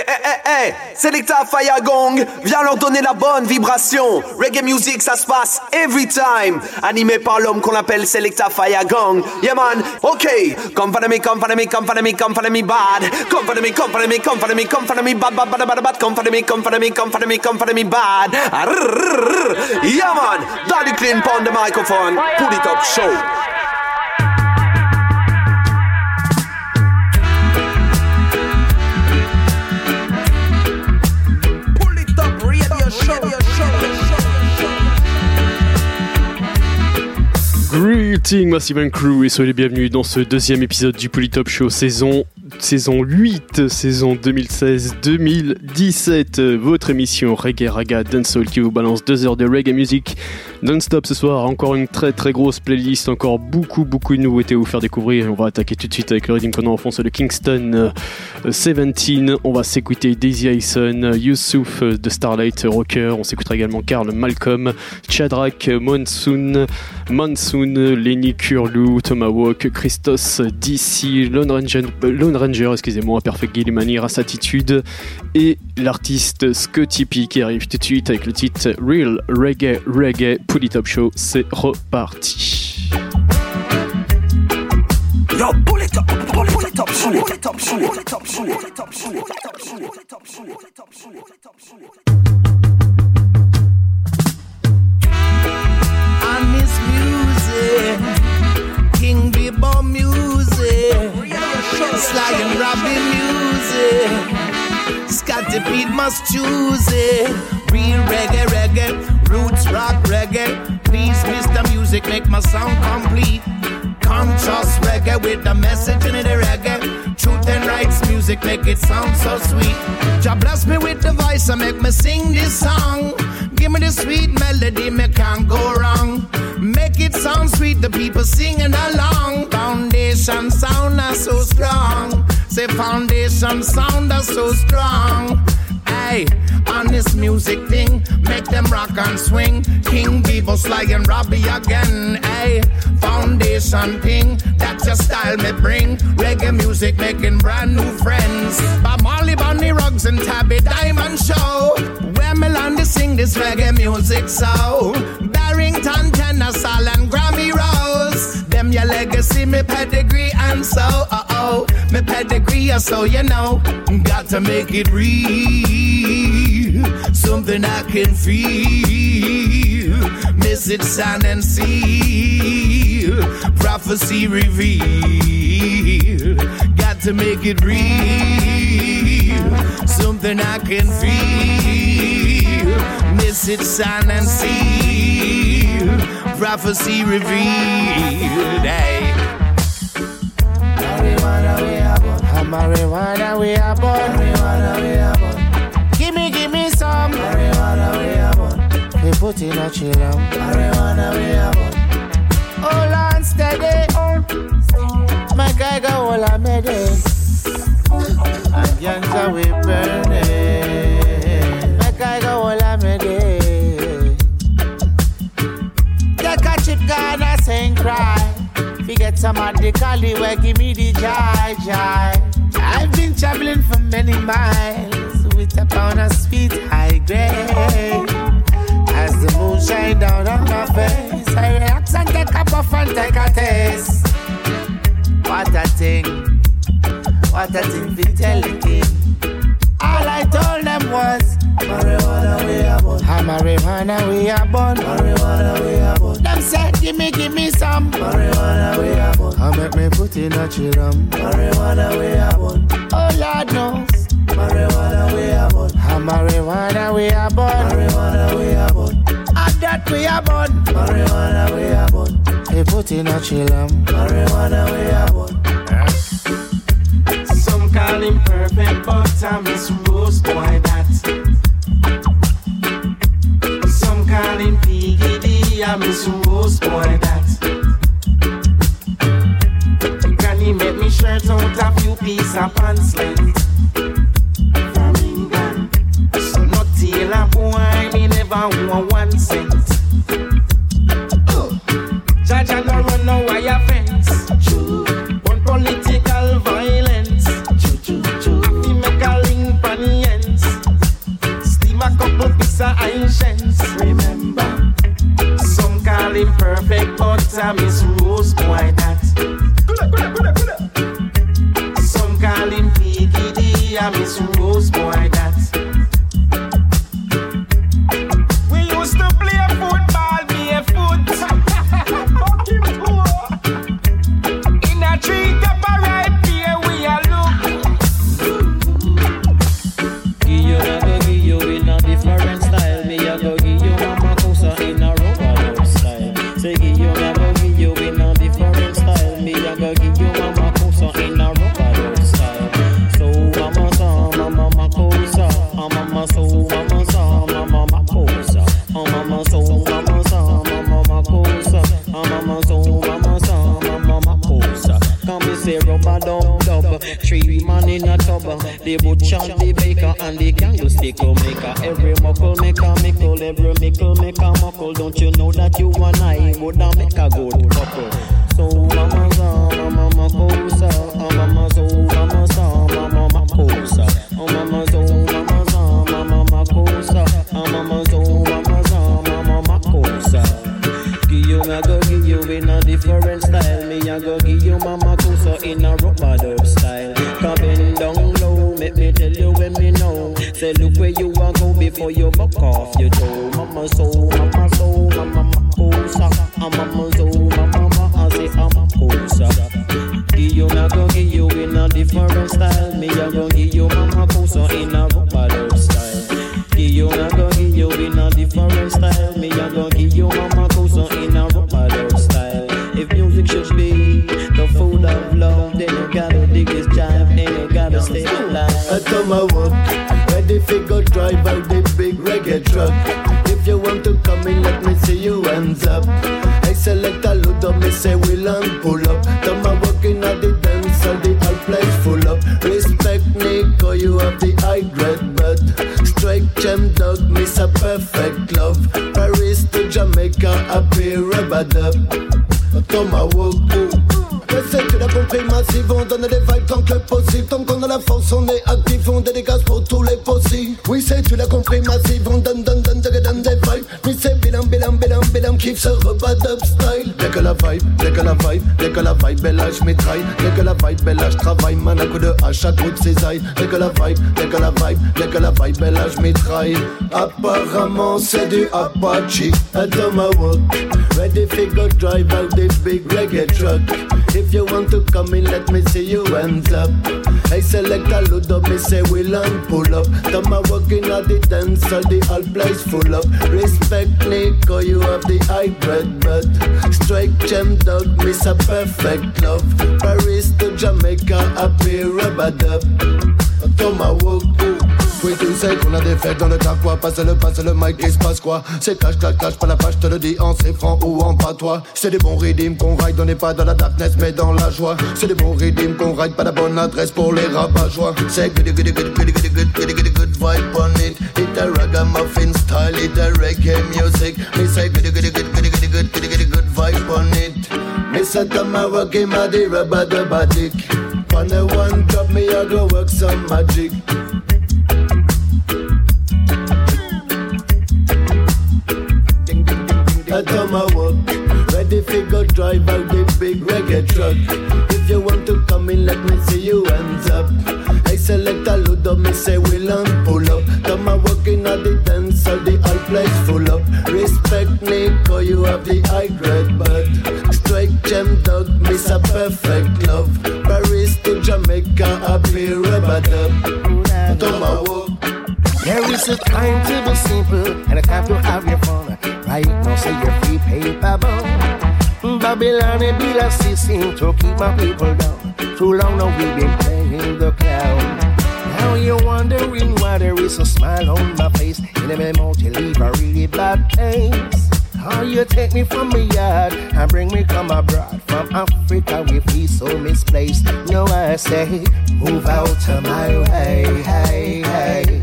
Eh, eh, eh, eh, Selecta Fire Gong, viens leur donner la bonne vibration. Reggae music, ça se passe every time. Animé par l'homme qu'on appelle Selecta Fire Gong. Yeah man, ok. Come follow me, come follow me, come follow me, come follow me bad. Come follow me, come follow me, come follow me, come follow me bad, bad, bad, bad, bad. Come follow me, come follow me, come follow me, come follow me bad. Yeah man, Daddy Clean on the microphone. Pull it up, show. Greetings Massive Crew et soyez les bienvenus dans ce deuxième épisode du Polytop Show saison saison 8, saison 2016-2017, votre émission Reggae Raga Dancehall qui vous balance deux heures de reggae music non-stop ce soir. Encore une très très grosse playlist, encore beaucoup beaucoup de nouveautés à vous faire découvrir. On va attaquer tout de suite avec le rythme qu'on en c'est le Kingston 17. Euh, On va s'écouter Daisy Ayson, Youssouf euh, de Starlight Rocker. On s'écoutera également Carl Malcolm, Chadrak Monsoon, Monsoon, Lenny Curlew, Tomahawk, Christos DC, Lone Ranger, Lone Ranger excusez-moi, Perfect Gillimani, Race Attitude et l'artiste Scotty P qui arrive tout de suite avec le titre Real Reggae Reggae Top Show, c'est reparti. King Bebo music, and Robbie music, Scotty Pete must choose it. Real reggae, reggae. Roots rock reggae. Please, Mr. Music, make my sound complete. Conscious reggae with the message in the reggae. Truth and rights music make it sound so sweet. Jah bless me with the voice and make me sing this song. Give me the sweet melody, me can't go wrong. Make it sound sweet, the people singing along. Foundation sound so strong. Say foundation sound are so strong. Hey, on this music thing, make them rock and swing. King Bevo, Sly and Robbie again. Hey, foundation thing, that's your style me bring. Reggae music making brand new friends. By Molly Bunny Rugs and Tabby Diamond Show. Where Melanie sing this reggae music so. Barrington, Tennessee, and Grammy Rose. Them your legacy, me pedigree, and so, uh oh. Me pedigree, uh, so you know. Got to make it real. Something I can feel. Miss it, sound and see. Prophecy reveal. Got to make it real. Something I can feel. Miss it, sound and see. Prophecy revealed. Hey. Marijuana we are born. Marijuana we are born. Gimme, gimme some. Marijuana we are born. We put in a chill Marijuana we are born. Hold on steady. My guy go all I made it. And Yanja we burning. My guy go all I made it. Take a chip, Ghana, sing cry. Forget some of the Cali where give me the joy, joy. I've been traveling for many miles with a pound of sweet high grade. As the moon shine down on my face, I relax and take a puff and take a taste. What a thing, what a thing to tell the king. All I told them was marijuana we are born. Marijuana we are born. Marijuana we are born. Them said give me give me some marijuana we are born. I make me put in a chill Marijuana we are born. Oh Lord knows. Marijuana we are born. Marijuana we are born. Marijuana we are born. And that we are born. Marijuana we are born. They put in a chill Marijuana we are born. Some call him perfect, but I'm his rose boy that. Some call him PGD, I'm his rose boy that. Can he make me shirt out a few pieces of pants length? From England. So no tailor boy, me never want one cent. Patience. Remember, some call him perfect, but I miss Rose boy tous les possibles. Oui, c'est tu l'as compris massive, on donne, donne, donne, donne, kiff ce repas d'up style. Que la vibe, que la vibe, que la vibe, belle je mitraille. Dès que la vibe, belle je travaille, man à coup de hache à coup de cisaille. Dès que la vibe, que la vibe, que la vibe, belle je mitraille. Apparemment, c'est du Apache. At my walk, ready to go drive out this big reggae truck. If you want to come in, let me see you hands up. I select a load up, me say we'll pull up. Come a walking at the dance, all the whole place full up. Respect Nico, you have the high bread, but strike gem dog, miss a perfect love. Paris to Jamaica, happy rubber dub. Come a walk. Oui, tu sais qu'on a des fêtes dans le quoi Passe le passe le mic, il se passe quoi C'est clash, clash, clash, pas la page, te le dis en c'est franc ou en patois. C'est des bons rythmes qu'on ride, on n'est pas dans la darkness, mais dans la joie. C'est des bons rythmes qu'on ride, pas la bonne adresse pour les rabat-joie. C'est good, good, good, good, good, good, good, good, good, vibe on it. It's a ragamuffin style, it's a reggae music. Me say good, good, good, good, good, good, good, good, good vibe on it. Me say tomorrow give my the rubber the badik. On the one drop me, I go work some magic. I come my work. Ready go drive out the big reggae truck. If you want to come in, let me see you hands up. I select a load of me say we'll and pull up. Come my working at the dance, all the whole place full up. Respect Nico, you have the high grade, but strike gem dog, miss a perfect love. Paris to Jamaica, happy rubber dub. Come my work. There is a time to be simple and a time to have your fun. Right now, say your free paper bone. Babylon and be a system to keep my people down. Too long now we've been playing the clown. Now you're wondering why there is a smile on my face. In the mouth, you leave a really bad taste. How you take me from my yard and bring me come abroad from Africa? We feel so misplaced. No, I say, move out of my way, hey, hey.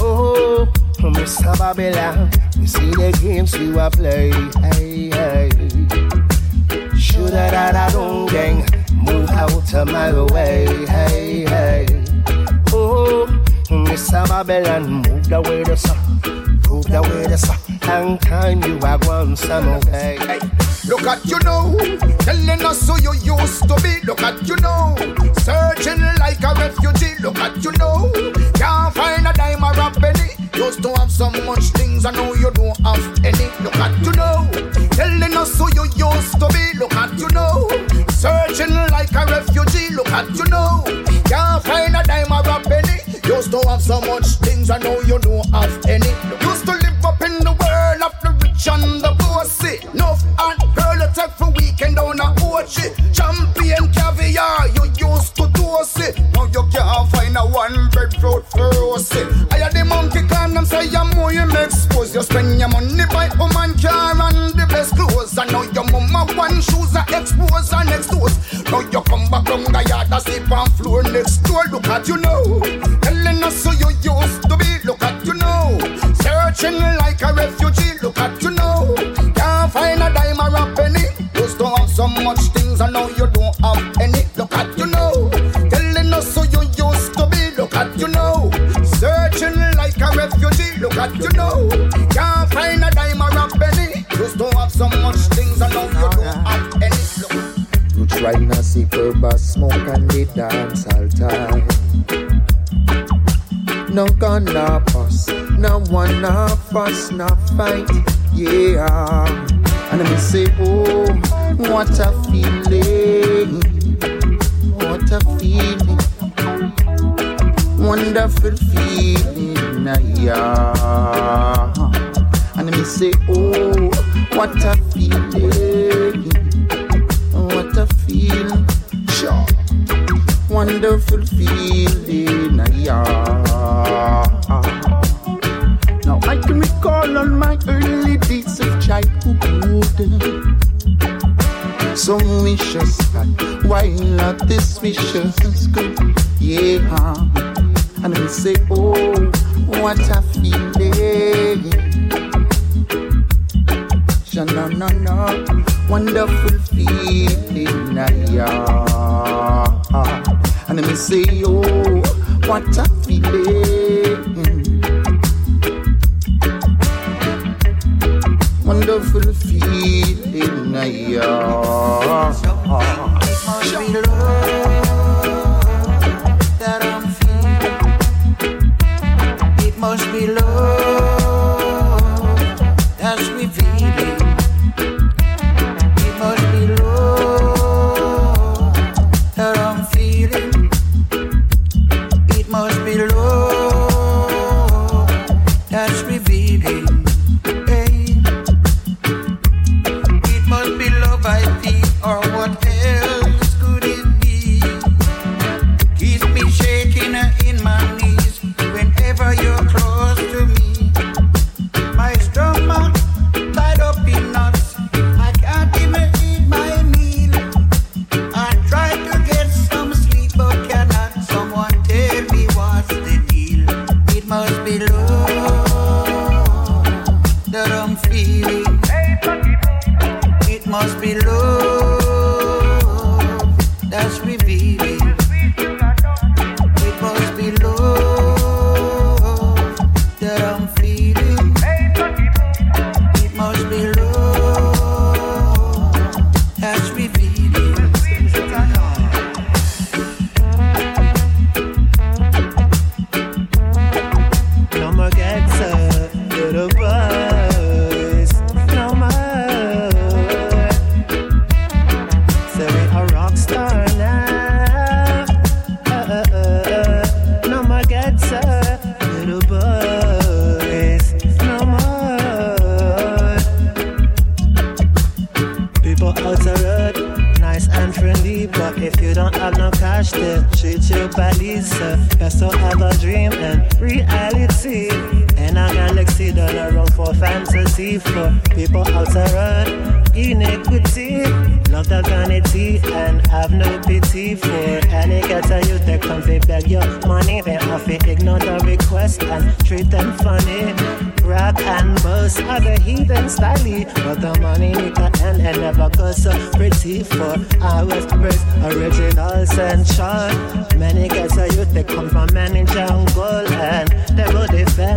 Oh, Mr. Babylon, you see the games you are play, hey, hey. Shoulda da da don't gang, move out of my way, hey, hey. Oh, Mr. Babylon, move the way the sun. Prove the way long time you are one some okay. Hey, look at you now, telling us who you used to be. Look at you now, searching like a refugee. Look at you now, can't find a dime or a penny. Used to have so much things, I know you don't have any. Look at you now, telling us who you used to be. Look at you now, searching like a refugee. Look at you now, can't find a dime or a penny. Used to have so much things, I know you don't have any. To live up in the world of the rich and the bossy. No and girl, you take for weekend on a Ochi. Champion caviar, you used to toast it. Now you can't find a one breadfruit for roast I had the monkey climb them say you're more you expose. You spend your money buy woman car and the best clothes. I know your mama one shoes are exposed and exposed. Now you come back from the yard, I sleep on floor next door. Look at you now, searching like a refugee. Look at you now, can't find a dime or a penny. Used to have so much things, and now you don't have any. Look at you now, telling us who you used to be. Look at you now, searching like a refugee. Look at you now, can't find a dime or a penny. Used to have so much things, and now you don't have any. Look. Roots right now, see bass smoke and they dance all time. No gun, no fuss, no one, no fuss, no fight, yeah. And me say, oh, what a feeling, what a feeling, wonderful feeling, yeah. And me say, oh, what a feeling, what a feeling, sure. Wonderful feeling, yeah. So vicious, but why not this vicious good? Yeah. And we say, oh, what a feeling. No, no, no, wonderful feeling, ah, yeah. And me say, oh, what a feeling.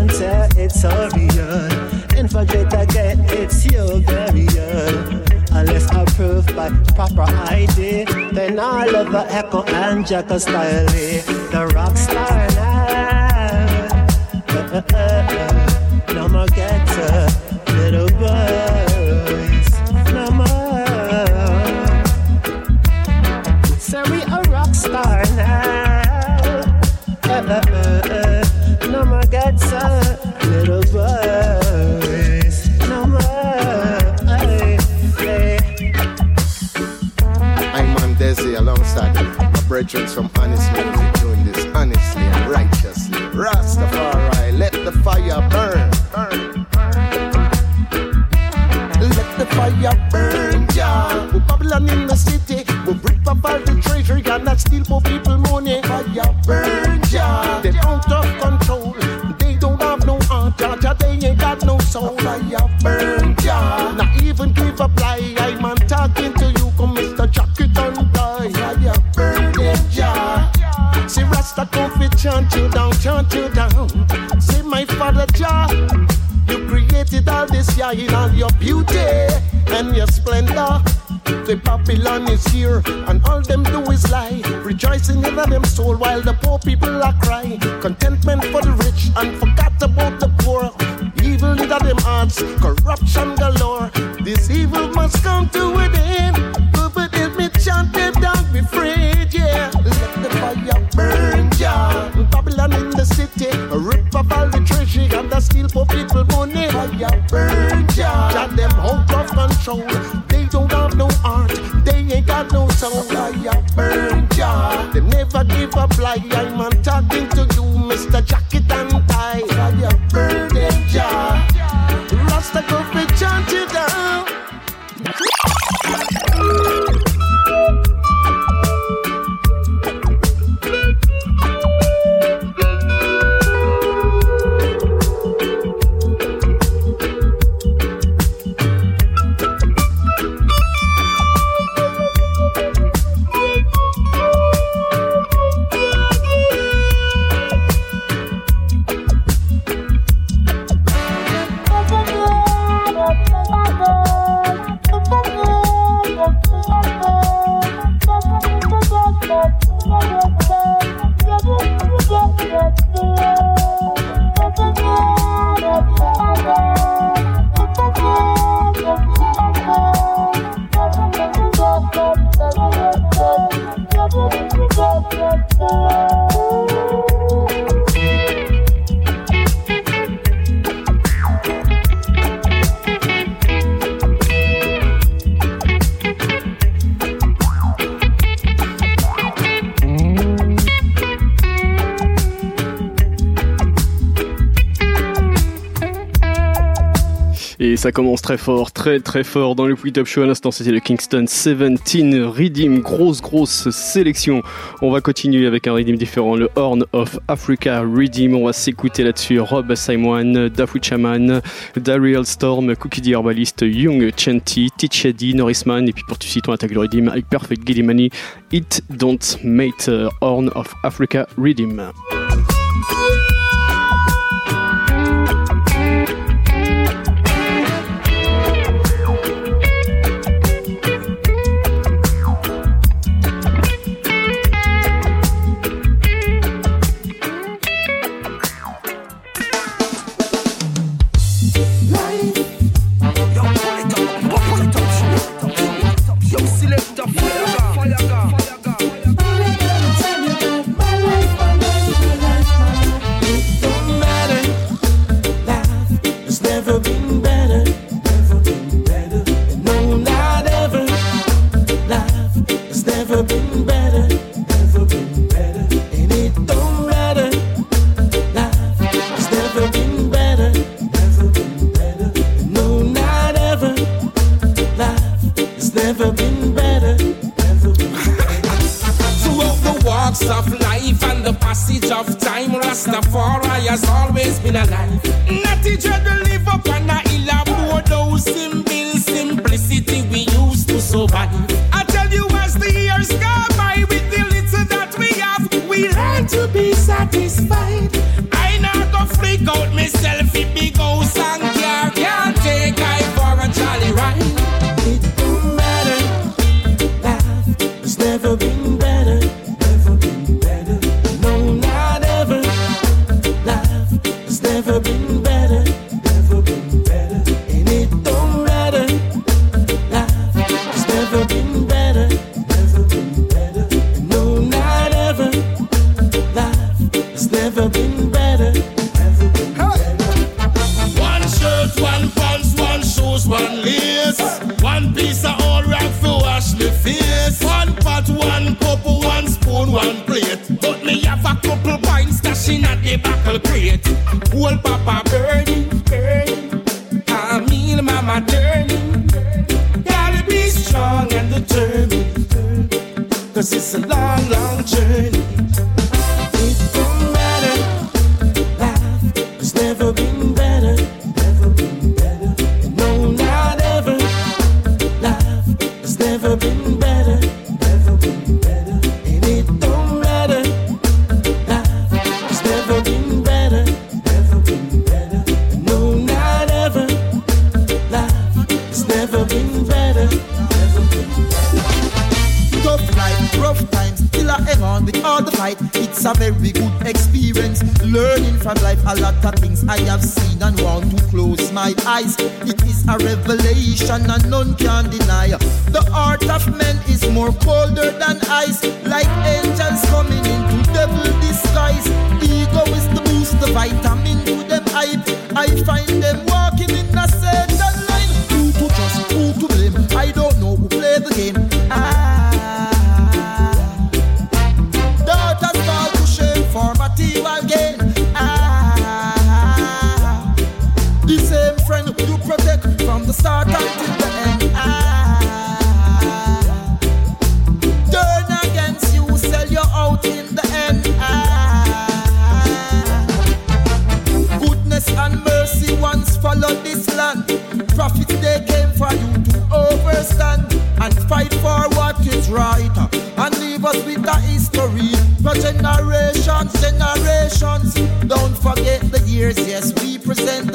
It, it's so real. project again, it's your own. Unless approved by proper ID, then all of the Echo and Jacko style. The rock star now. Fire burn, yeah. Not even give a lie. I'm on talking to you, come Mr. Jacket and die. Fire burn, yeah. See Rasta come fi chant you down, chant you down. Say my father Jah, you created all this yeah in all your beauty and your splendor. The Babylon is here, and all them do is lie. Rejoicing in them soul while the poor people are crying. Contentment for the rich and forgot about the poor. Evil them hearts, corruption galore. This evil must come to an end. But let me chant them down, be afraid, yeah. Let the fire burn, yeah. Babylon in the city, rip up all the treasure and the steal for people money. Fire burn, yeah. Got them out of control. They don't have no heart, they ain't got no soul. Fire burn, yeah. They never give up lie. I'm talking to you, Mr. Jacket ça commence très fort, très très fort dans le Free Top Show. À l'instant, c'était le Kingston 17 Redeem. Grosse, grosse sélection. On va continuer avec un Redeem différent, le Horn of Africa Redeem. On va s'écouter là-dessus Rob Simon, Dafu Chaman, Dariel Storm, Cookie the Herbalist, Young Chanty, Tichedi, Norrisman. Et puis pour tout suite, on attaque le Redeem avec Perfect Gillimani. It Don't Mate, Horn of Africa Redeem.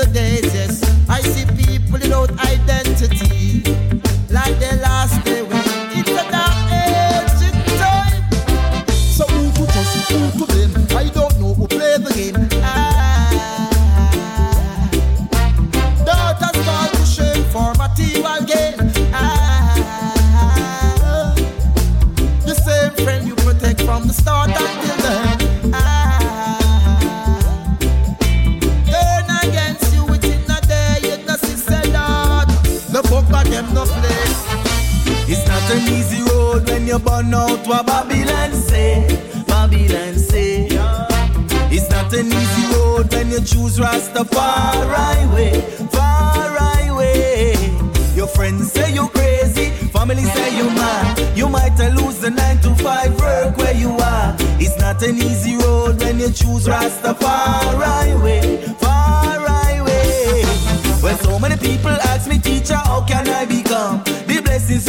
the days.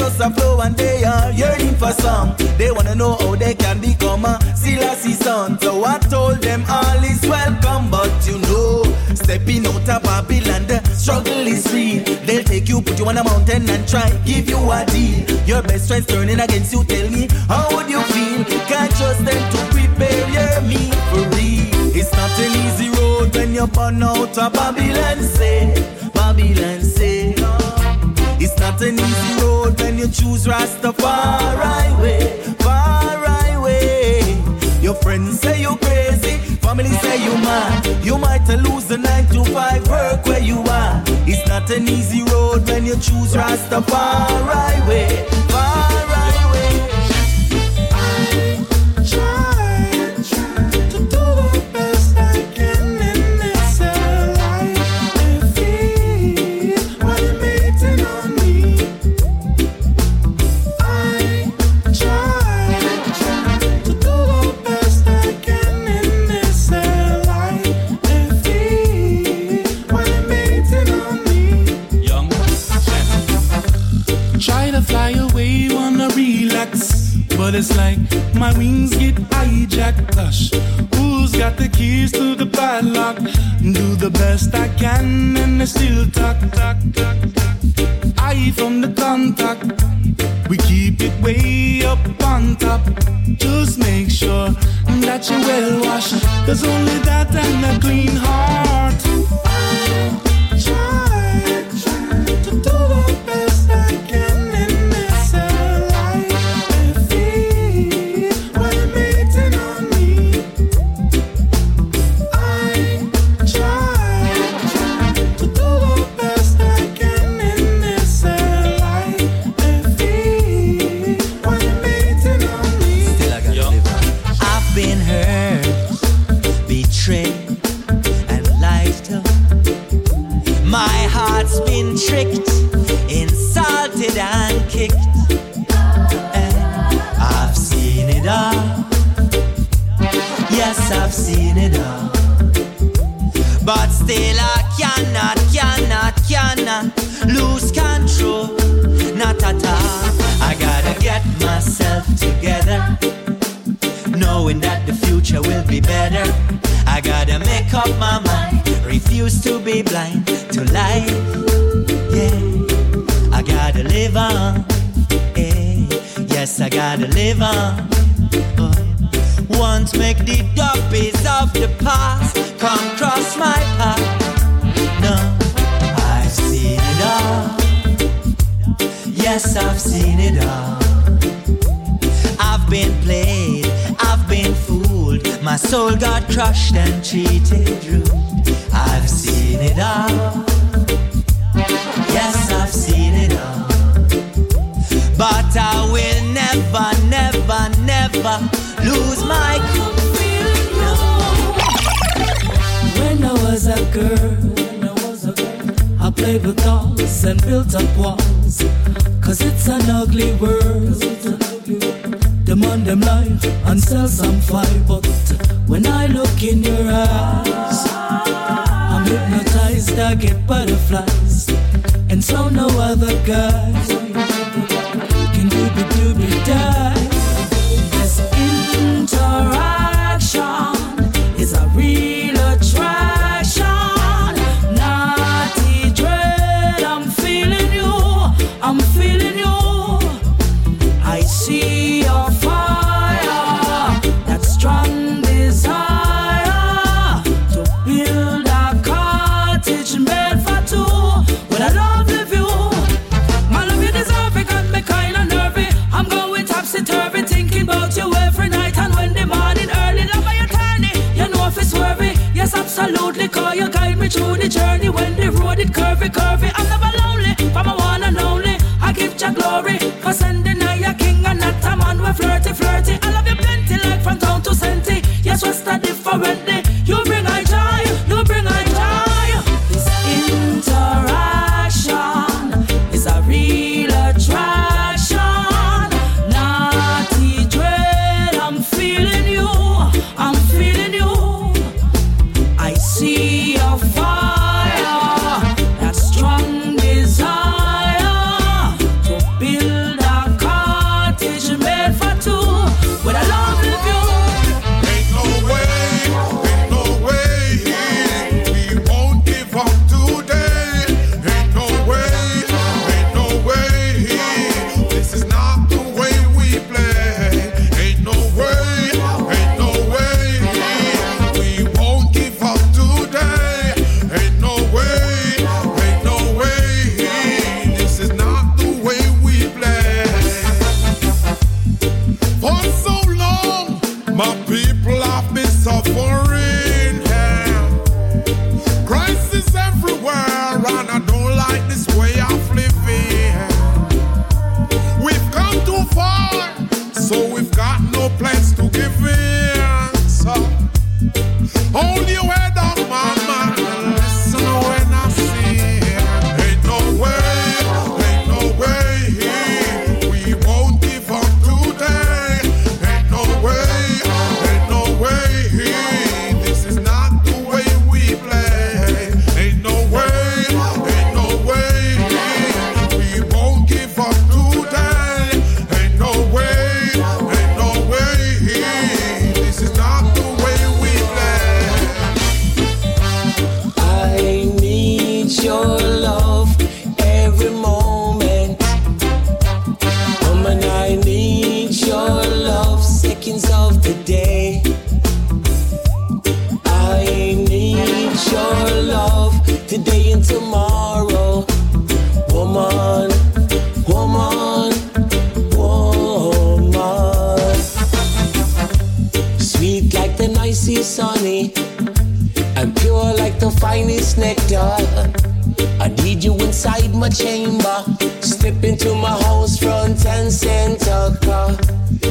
just a flow and they are yearning for some. They wanna know how they can become a Silas' son. So I told them all is welcome, but you know, stepping out of Babylon, the struggle is real. They'll take you, put you on a mountain and try give you a deal. Your best friends turning against you. Tell me how would you feel? Can't trust them to prepare your me for real. It's not an easy road when you're born out of Babylon. Say, Babylon, say. It's not an easy road when you choose Rastafari way, far way. Your friends say you're crazy, family say you mad. You might lose the nine to five work where you are. It's not an easy road when you choose Rastafari way, far wings get hijacked. Hush, who's got the keys to the padlock? Do the best I can and I still talk, talk, talk. Eye from the contact. We keep it way up on top. Just make sure that you're well washed. Cause only that and a clean heart to life. Yeah. I gotta live on. Yeah. Yes, I gotta live on. Oh. Once make the duppies of the past come cross my path. No, I've seen it all. Yes, I've seen it all. I've been played, I've been fooled. My soul got crushed and treated rude. I've seen it all. Yes, I've seen it all. But I will never, never, never lose my cool. When I was a girl, I played with dolls and built up walls. Cause it's an ugly world. Demand them life and sell some fire. But when I look in your eyes, I'm hypnotized, I get butterflies. So no other guy can do the doobie die. Absolutely, cause you guide me through the journey when the road it curvy, curvy. I'm never lonely, for my one and only. I give you glory inside my chamber. Step into my house front and center car.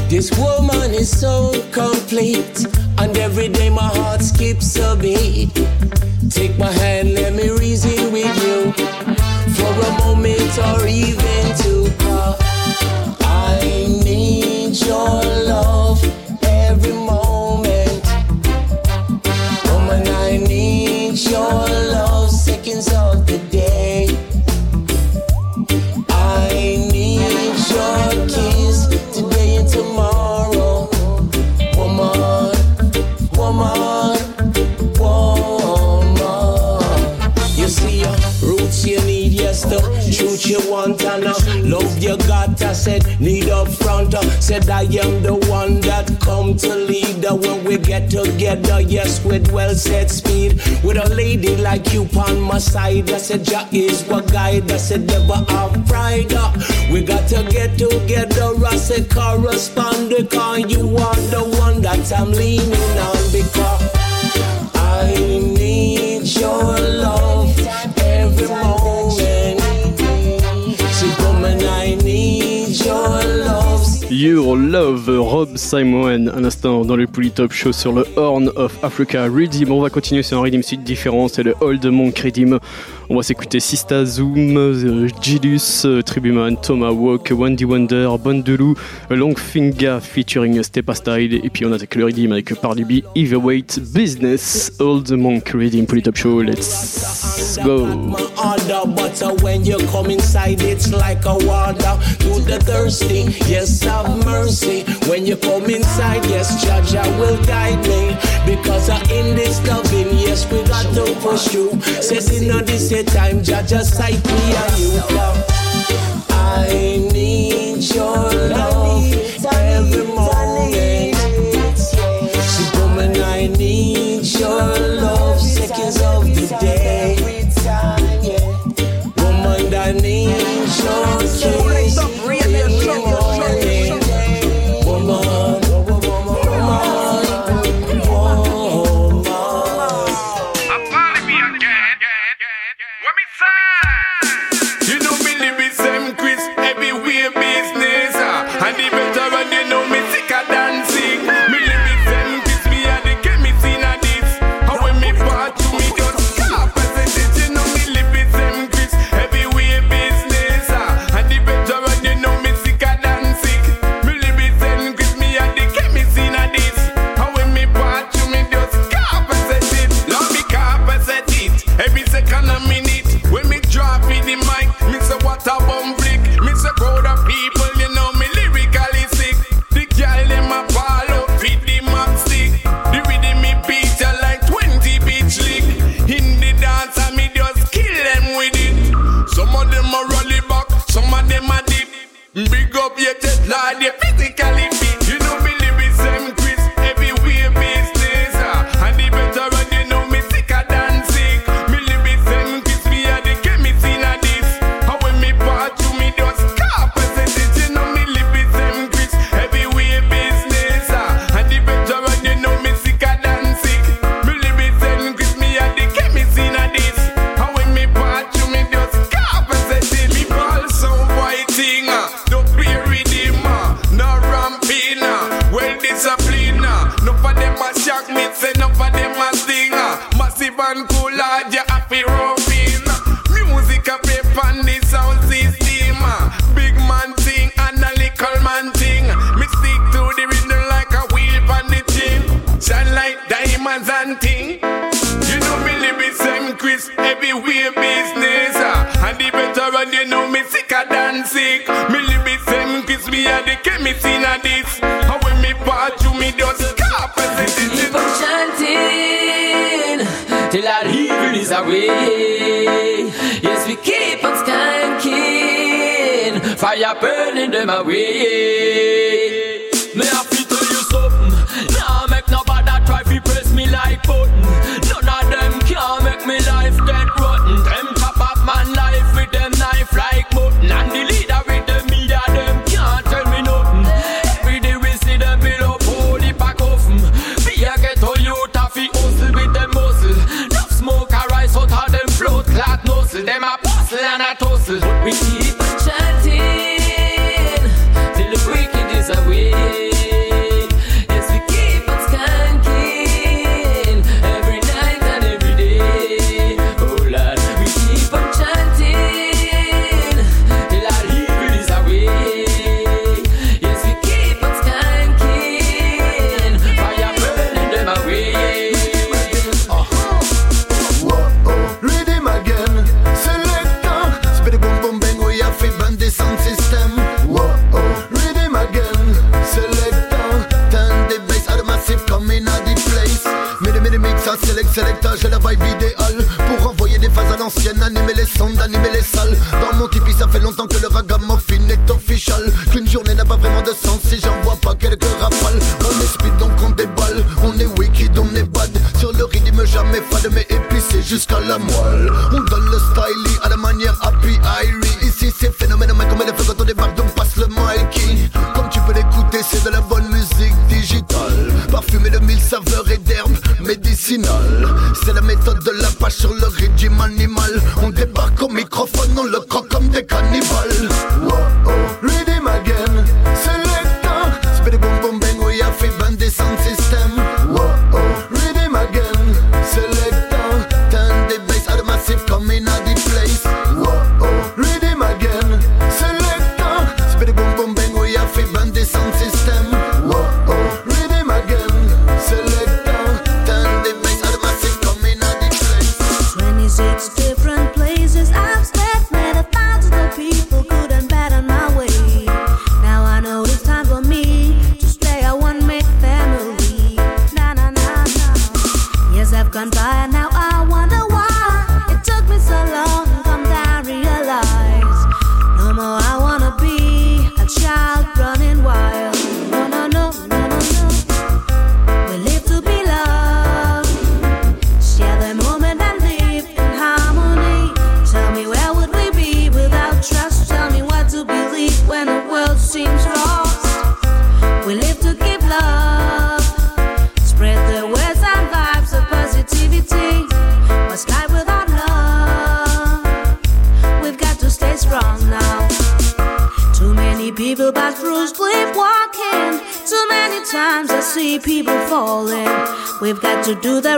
This woman is so complete, and every day my heart skips a beat. Take my hand, let me reason with you for a moment or even two. I need your love. said, I am the one that come to lead. When we get together, yes, with well set speed. With a lady like you on my side, I said, Jah is what guide. I said, never have pride. We got to get together, I said, correspond because you are the one that I'm leaning on because I need your love. Your Love, Rob Simon, un instant dans le Polytop Show sur le Horn of Africa Redeem. On va continuer sur un Redeem Suite différent, c'est le Old Monk Redeem. On va s'écouter Sista Zoom, euh, Jidus, euh, Tribuman, Thomas Walk, Wendy Wonder, Bondelou, Longfinger featuring Stepa Style. Et puis on attaque le Redeem avec Parlibi, Eve Weight, Business, Old Monk Redeem, Polytop Show. Let's go! have mercy. When you come inside, yes, judge, I will guide me. Because I'm in this loving, yes, we got to push you. Says in all this time, judge, I sight me and you come. I need your love every morning. She woman, I need your love seconds of the day. obligated like the physical. my way. To do the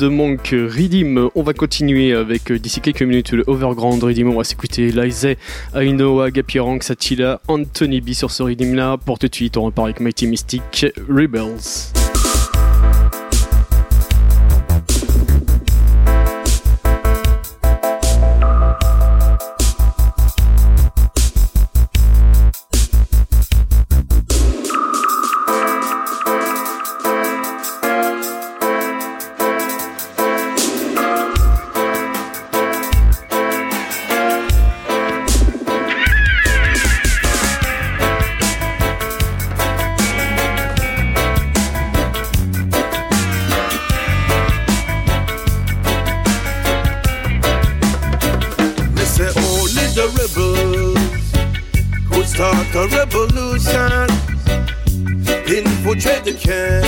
de Monk Redeem. On va continuer avec euh, d'ici quelques minutes le Overground Redeem. On va s'écouter Lize, Ainoa, Gapirang, Satila, Anthony B sur ce Redeem là. Pour tout de suite, on repart avec Mighty Mystic Rebels. a revolution. Infiltrate the camp.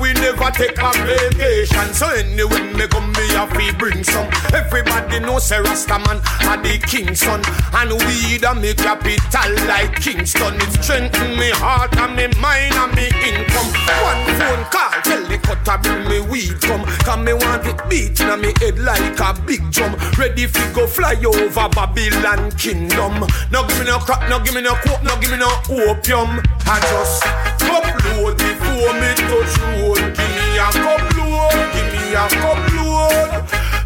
We never take a vacation. So anyway me come me have to bring some. Everybody know say Rasta man are the king's son. And weed a me capital like Kingston. It strengthen me heart and me mind and me income. One phone call tell the cutter bring me weed come. Cause me want it beat in me head like a big drum. Ready fi go fly over Babylon kingdom. No give me no crack, no give me no coke, no give me no opium. I just cup load before me touch road. Give me a cup load, give me a cup load.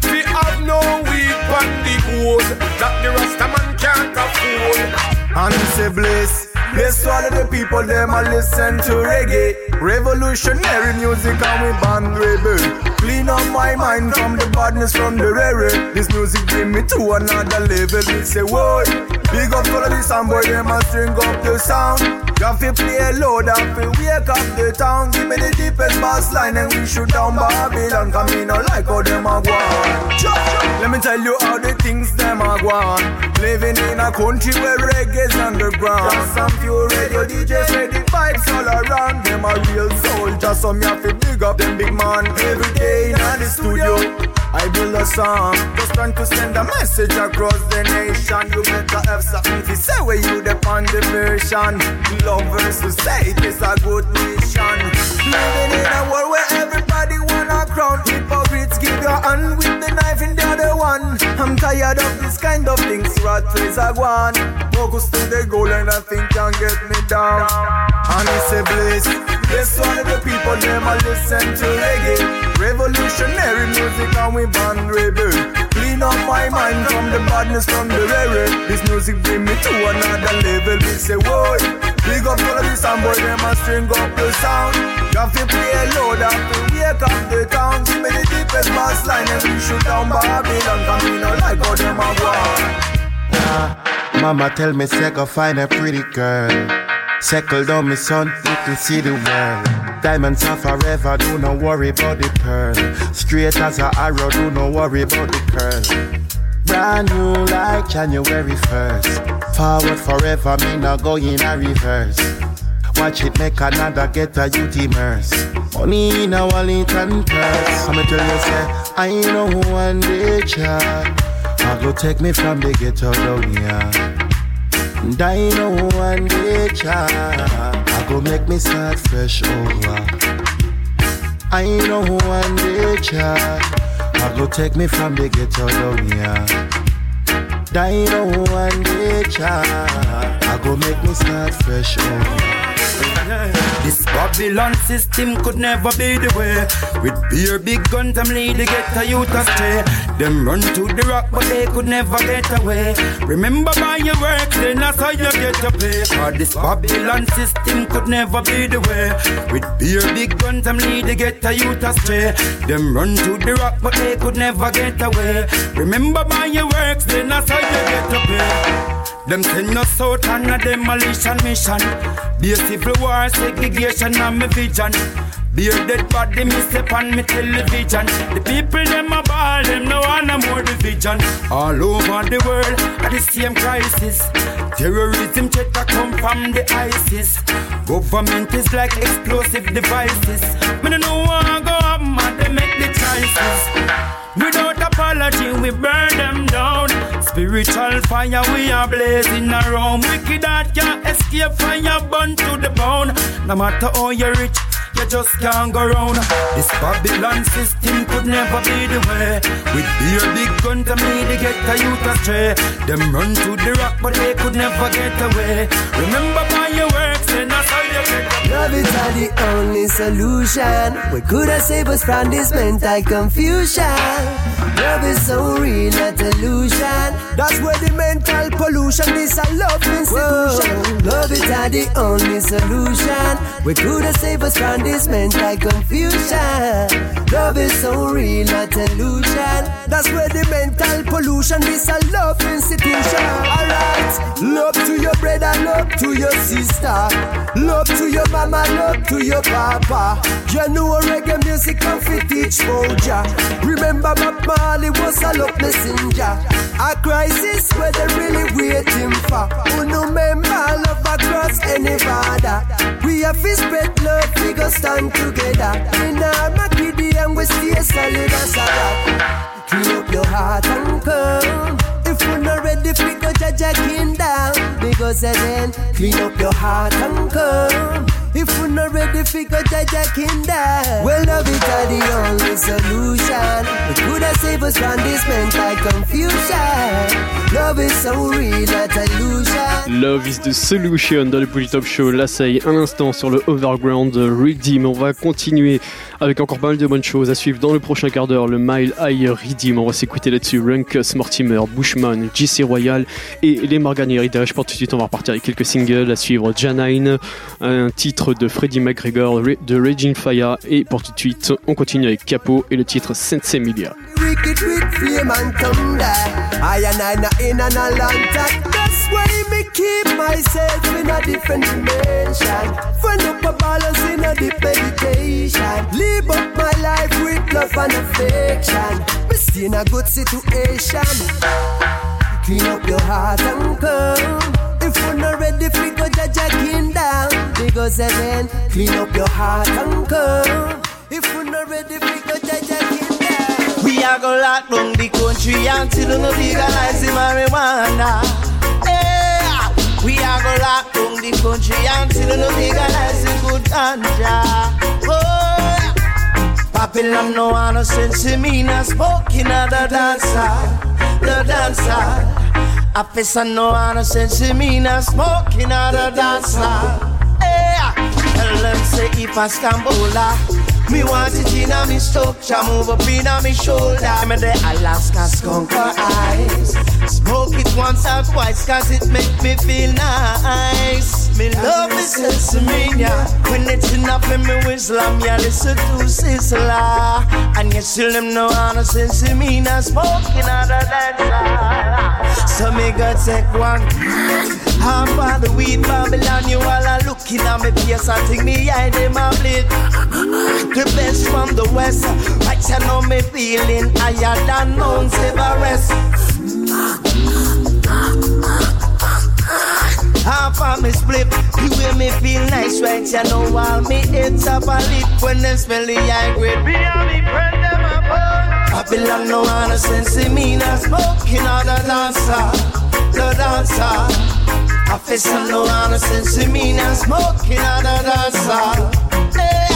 We have no weed on the board that the Rasta man can't afford. And say bliss. Bless all of the people, them a listen to reggae. Revolutionary music and we band rebel. Clean up my mind from the badness from the rare. This music bring me to another level. Me say, whoa. Big up all of this and boy, them a string up the sound. Got to play a load and fi wake up the town. Give me the deepest bass line and we shoot down Babylon. Come in, no like how them a go. Let me tell you how the things them a go. Living in a country where reggae's underground. Just some few radio DJs ready vibes all around. Them a real soldiers, so me have to big up them big man. Every day in the studio, I build a song. Just trying to send a message across the nation. You better have something to say where you depend the version. Love versus say it is a good mission. Living in a world where everybody wanna crown. Give your hand with the knife in the other one. I'm tired of this kind of things. Rat race a guan. Focus to the goal and nothing can get me down. And it's a bliss. This one of the people a listen to reggae. Revolutionary music and we band rebel. Up my mind from the badness from the rare. This music bring me to another level. We say, whoa. Big up all of this and boy, them a string up the sound. You have to play a load, have to wake up the town. Give me the deepest bass line and we shoot down Babylon. Cause me no like how them a go Nah, mama tell me say go find a pretty girl. Settle down, my son, you can see the world. Diamonds are forever, do not worry about the pearl. Straight as a arrow, do not worry about the curl. Brand new like January 1st. Forward forever, me not going a reverse. Watch it make another get a youth immerse. Money in a wallet and purse. I'ma tell you, say, I know one day, child. I go take me from the ghetto down here. And I know one day, child. Go make me start fresh over. I know one day, child. I go take me from the ghetto down here. I know one day, child. I go make me start fresh over. This Babylon system could never be the way. With beer, big guns, them lead get a youth astray. Them run to the rock, but they could never get away. Remember by your work, then that's how you get to pay. For this Babylon system could never be the way. With beer, big guns, them lead get a youth astray. Them run to the rock, but they could never get away. Remember by your works, then that's how you get to pay. Them send us out on a demolition mission. Be a civil war, segregation, and my vision. Be a dead body, me step on me television. The people, them a ball, them no want no more division. All over the world, at the same crisis. Terrorism threat a come from the ISIS. Government is like explosive devices. Me no know what go up, man, they make the choices. Without apology, we burn. Spiritual fire, we are blazing around. Wicked heart can't escape fire, burn to the bone. No matter how you rich, you just can't go round. This Babylon system could never be the way. With beer, big gun to me, they get a youth astray. Them run to the rock, but they could never get away. Remember by your works, and that's how you get away. the only solution. We could have saved us from this mental confusion. Love is so real, not illusion. That's where the mental pollution is a love institution. Whoa. Love is not the only solution. We could have saved us from this mental confusion. Love is so real, not illusion. That's where the mental pollution is a love institution. Alright, love to your brother, love to your sister, love to your mama, love to your papa. You know reggae music can fit teach Moja. Remember, Bob Marley was a love messenger. A crisis where they really waiting for. Who no member love across any border. We have to spread love, we go stand together. In our kiddie and we stay solid as a rock. Clean up your heart and come. If you're not ready, we go judge a kingdom. Because then clean up your heart and come. If we're not ready, figure Jaja kingdom. Well, love is the only solution. It could have saved us from this mental confusion. Love is so real, not illusion. Love is the solution dans le Top Show. Là, ça y est, un instant sur le Overground Redeem. On va continuer avec encore pas mal de bonnes choses à suivre dans le prochain quart d'heure. Le Mile High Redeem. On va s'écouter là-dessus. Runkus, Mortimer, Bushman, JC Royal et les Morgan Heritage. Pour tout de suite, on va repartir avec quelques singles à suivre. Janine, un titre de Freddie McGregor de Raging Fire et pour tout de suite on continue avec Capo et le titre Sense Media. Keep myself in a different dimension. Find up a balance in a deep meditation. Live up my life with love and affection. Me see in a good situation. Clean up your heart and come. If you're not ready for go judge a kingdom, they go seven. Clean up your heart and come. If you're not ready for go judge a kingdom. We are gonna lock down the country until no legalize the marijuana. Yeah. We are gonna lock down the country until no legalize the good ganja. Oh. Babylon no one sense me, not smoking the dancer, the dancer. I face no sense in me not smoking a dancer. Hey, tell them say if I stumble me want it in a me structure, move up in a me shoulder. Me the Alaska skunk eyes. Smoke it once or twice, cause it make me feel nice. Me love is Sensimania. When it's enough in me me a listen to Sizzla. And you still them know how to Sensimina smoking out of that So me go take one. Half of the weed Babylon, you all are looking at me face. I think me hide them a bleed. The best from the west. Right you know me feeling higher than Mount Everest. Half of me split, you way me feel nice, right? You know all me hits up a lip when them smell the high grade. Me and me friend them a bun. Babylon no wanna sense me, not smoking on the dancer, the dancer. I face no innocence in me and smoking on the dancer. That's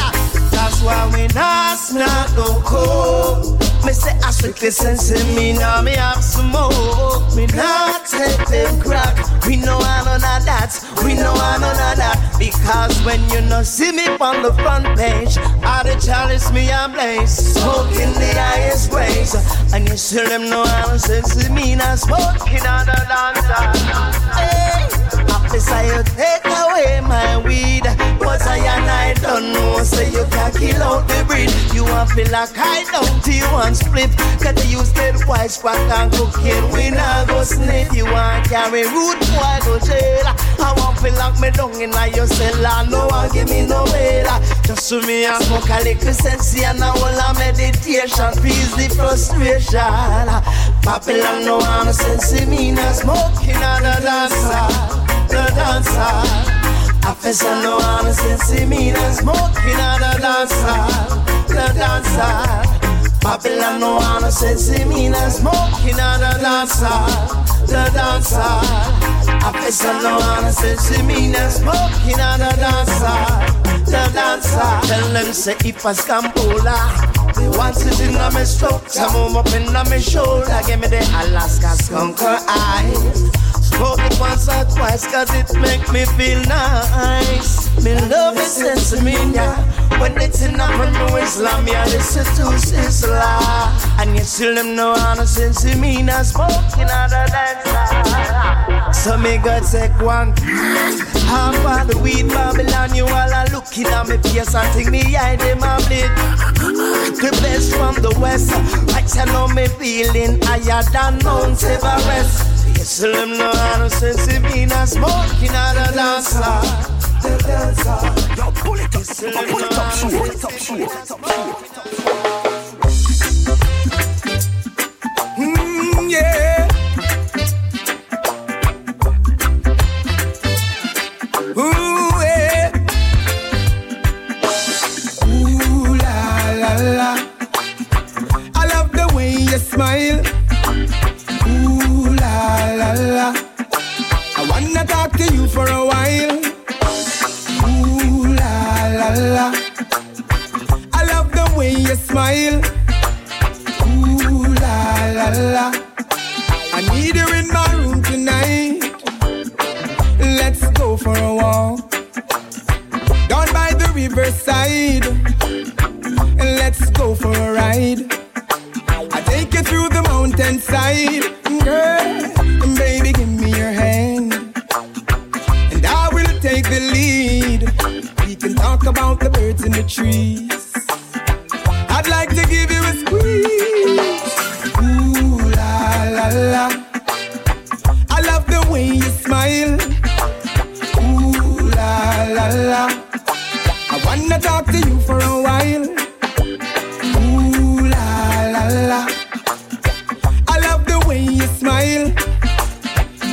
why we not not no coke. Me say I strictly sense me now me have smoke. Me not take them crack. We know I none of that. We know I none of that. Because when you no see me on the front page, all the chalice me a blaze. Smoking the highest praise. And you still them know I'm sense in me now smoking on the dancer. Hey. Officer, you take away my weed. But I and I don't know, so you can kill out the breed. You want feel like I don't till you want split. Cause you use white crack and cocaine. We not go snake. You want carry root boy go jail. I want feel like me down in your cellar. No one give me no bail. Just to me I smoke a little sense and a whole a meditation. Peace the frustration. Babylon no one sense me. Not smoking on the dancer the dancer. Officer no one since me and smoking at the dancer, the dancer. Babylon no one since me and smoking at the dancer, the dancer. Officer no one since me and smoking at the dancer, the dancer. Tell them say if I scampola. They want it in my some move up in my shoulder. Give me the Alaska skunk eyes. Smoke it once or twice cause it make me feel nice. Me love it since me yeah. When it's in a new Islam, yeah, this listen to Islam. And you still them know how to sense me not smoking out of dance. So me go take one. Half of the weed Babylon, you all are looking at me face and think me hide them a bleed. The best from the west, right you know me feeling higher than Mount Everest. Yes, them how to sense me not smoking out of dance. Yo, pull it up, pull it up, it up, shoot it up, Mm, yeah. Ooh, yeah. Ooh, la, la, la. I love the way you smile. La, la, la. I wanna talk to you for a while. Ooh, la, la, la. I love the way you smile. Ooh, la, la, la. I need you in my room tonight. Let's go for a walk. Down by the riverside. Let's go for a ride. Take you through the mountainside. Girl, baby, give me your hand. And I will take the lead. We can talk about the birds in the trees. I'd like to give you a squeeze. Ooh la la la. I love the way you smile. Ooh la la la. I wanna talk to you for a while. Smile.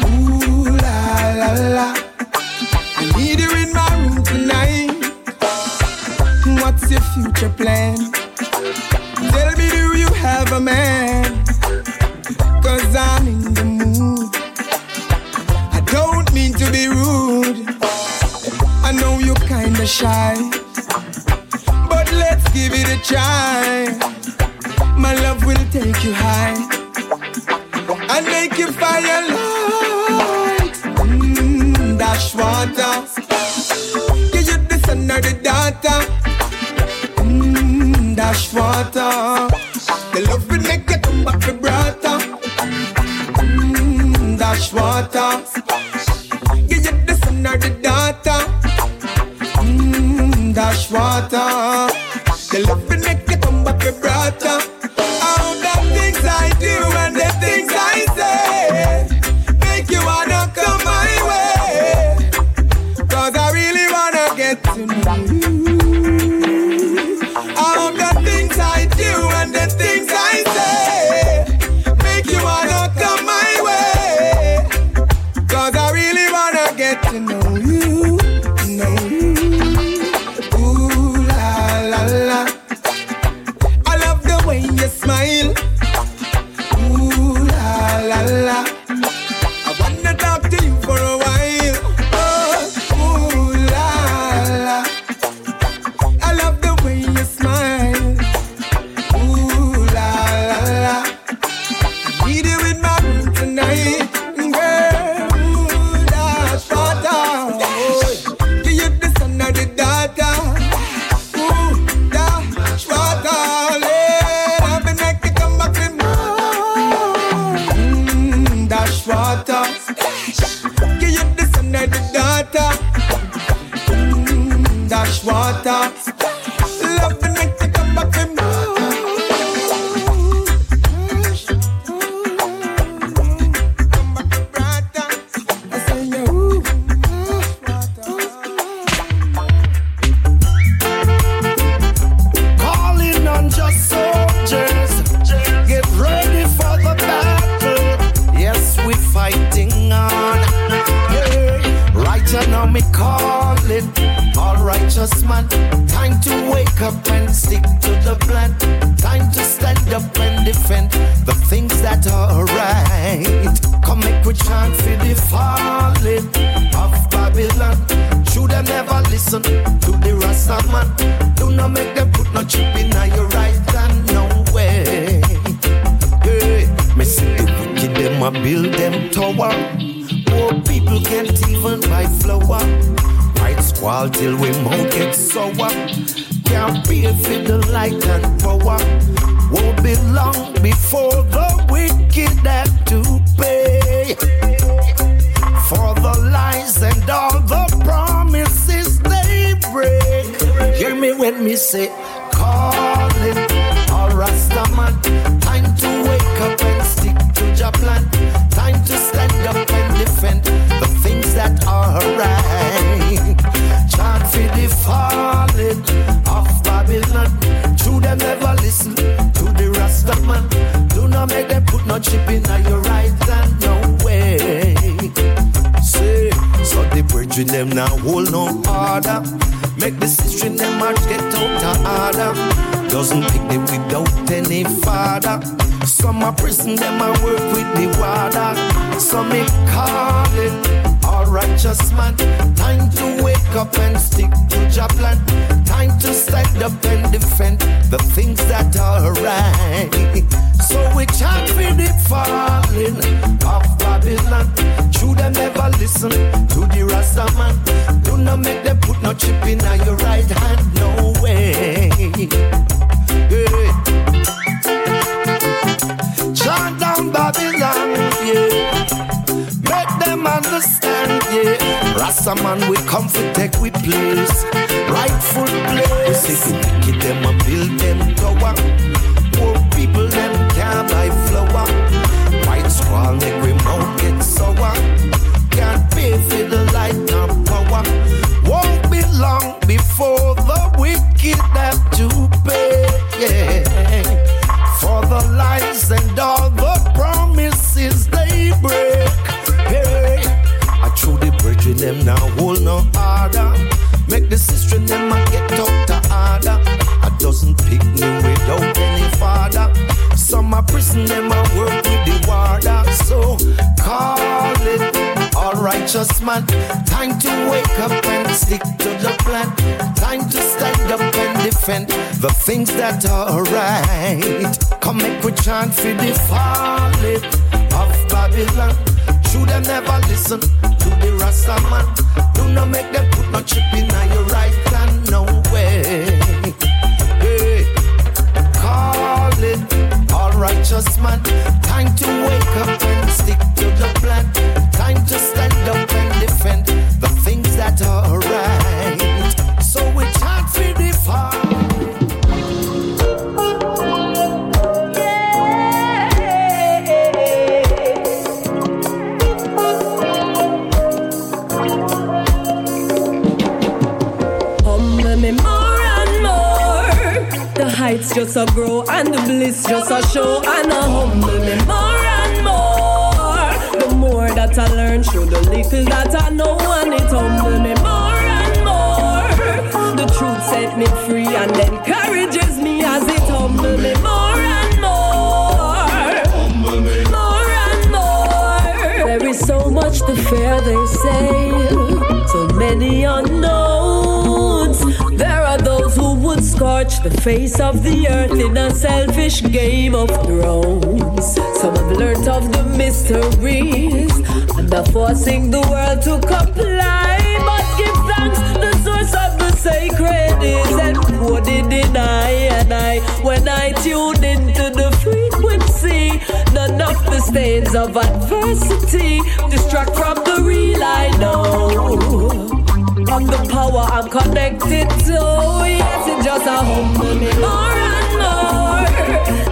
Ooh la la la. I need you in my room tonight. What's your future plan? Tell me, do you have a man? Cause I'm in the mood. I don't mean to be rude. I know you're kinda shy. But let's give it a try. My love will take you high and make you firelight. Mmm, dash water. Give you the sun or the daughter. Mmm, dash water. The love will make you come back brother. Mmm, dash water. Father. Some are prison them a work with the water. Some me call it all righteous man. Time to wake up and stick to your plan. Time to stand up and defend the things that are right. So we chant for the falling of Babylon. True them never listen to the Rasta man. Do not make them put no chip in your right hand. No way. Yeah. Babylon. Yeah. Make them understand. Yeah. Rasta man we come for take we place. Rightful place. We see the wicked them and build them tower. Them now hold no order. Make the sister them a get out to order. A dozen pick me without any father. Some a prison them a work with the warder. So call it all righteous man. Time to wake up and stick to the plan. Time to stand up and defend the things that are right. Come make we chant for the falling of Babylon. Should them never listen to the Rasta man. Do not make them put no chip in your right hand, no way. Call it all righteous man. Time to wake up and stick to the plan. Time to stand up and defend the things that are right. Just a grow and the bliss just a show. And a humble me more and more. The more that I learn, show the little that I know, and it humble me more and more. The truth set me free and encourages me as it humble me more and more. More and more. There is so much to fear, they say. So many unknowns. Scorch the face of the earth in a selfish game of thrones. Some have learnt of the mysteries and are forcing the world to comply. But give thanks, the source of the sacred is encoded in I and I. When I tune into the frequency, none of the stains of adversity distract from the real I know. On the power I'm connected to, yes, it just a humble me more and more.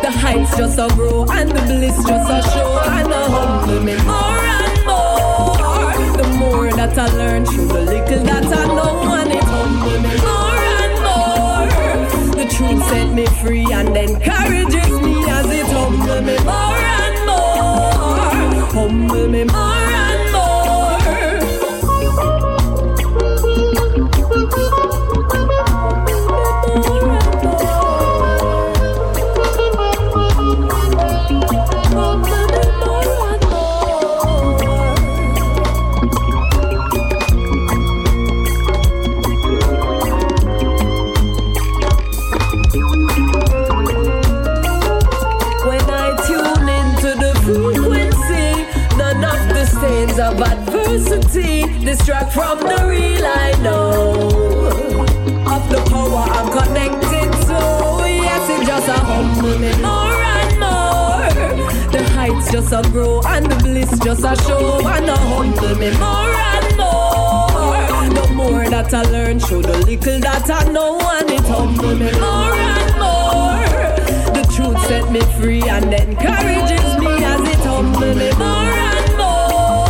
The heights just a grow and the bliss just a show and a humble me more and more. The more that I learn through the little that I know, and it humble me more and more. The truth set me free and encourages me as it humble me more. I know and it humble me more and more. The truth set me free and encourages me as it humble me more and more.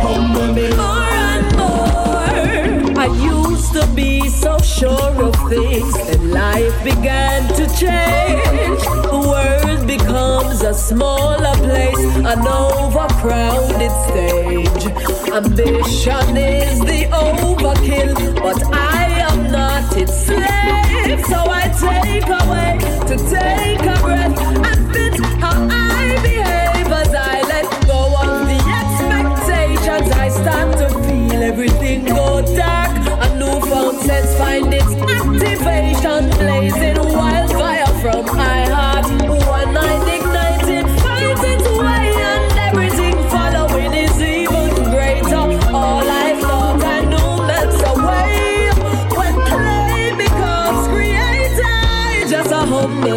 Humble me more and more. I used to be so sure of things, and life began to change. The world becomes a smaller place, an overcrowded stage. Ambition is the overkill, but I am not its slave. So I take away to take a breath and fit how I behave as I let go of the expectations. I start to feel everything go dark. A newfound sense find its activation, blazing wildfire from my heart.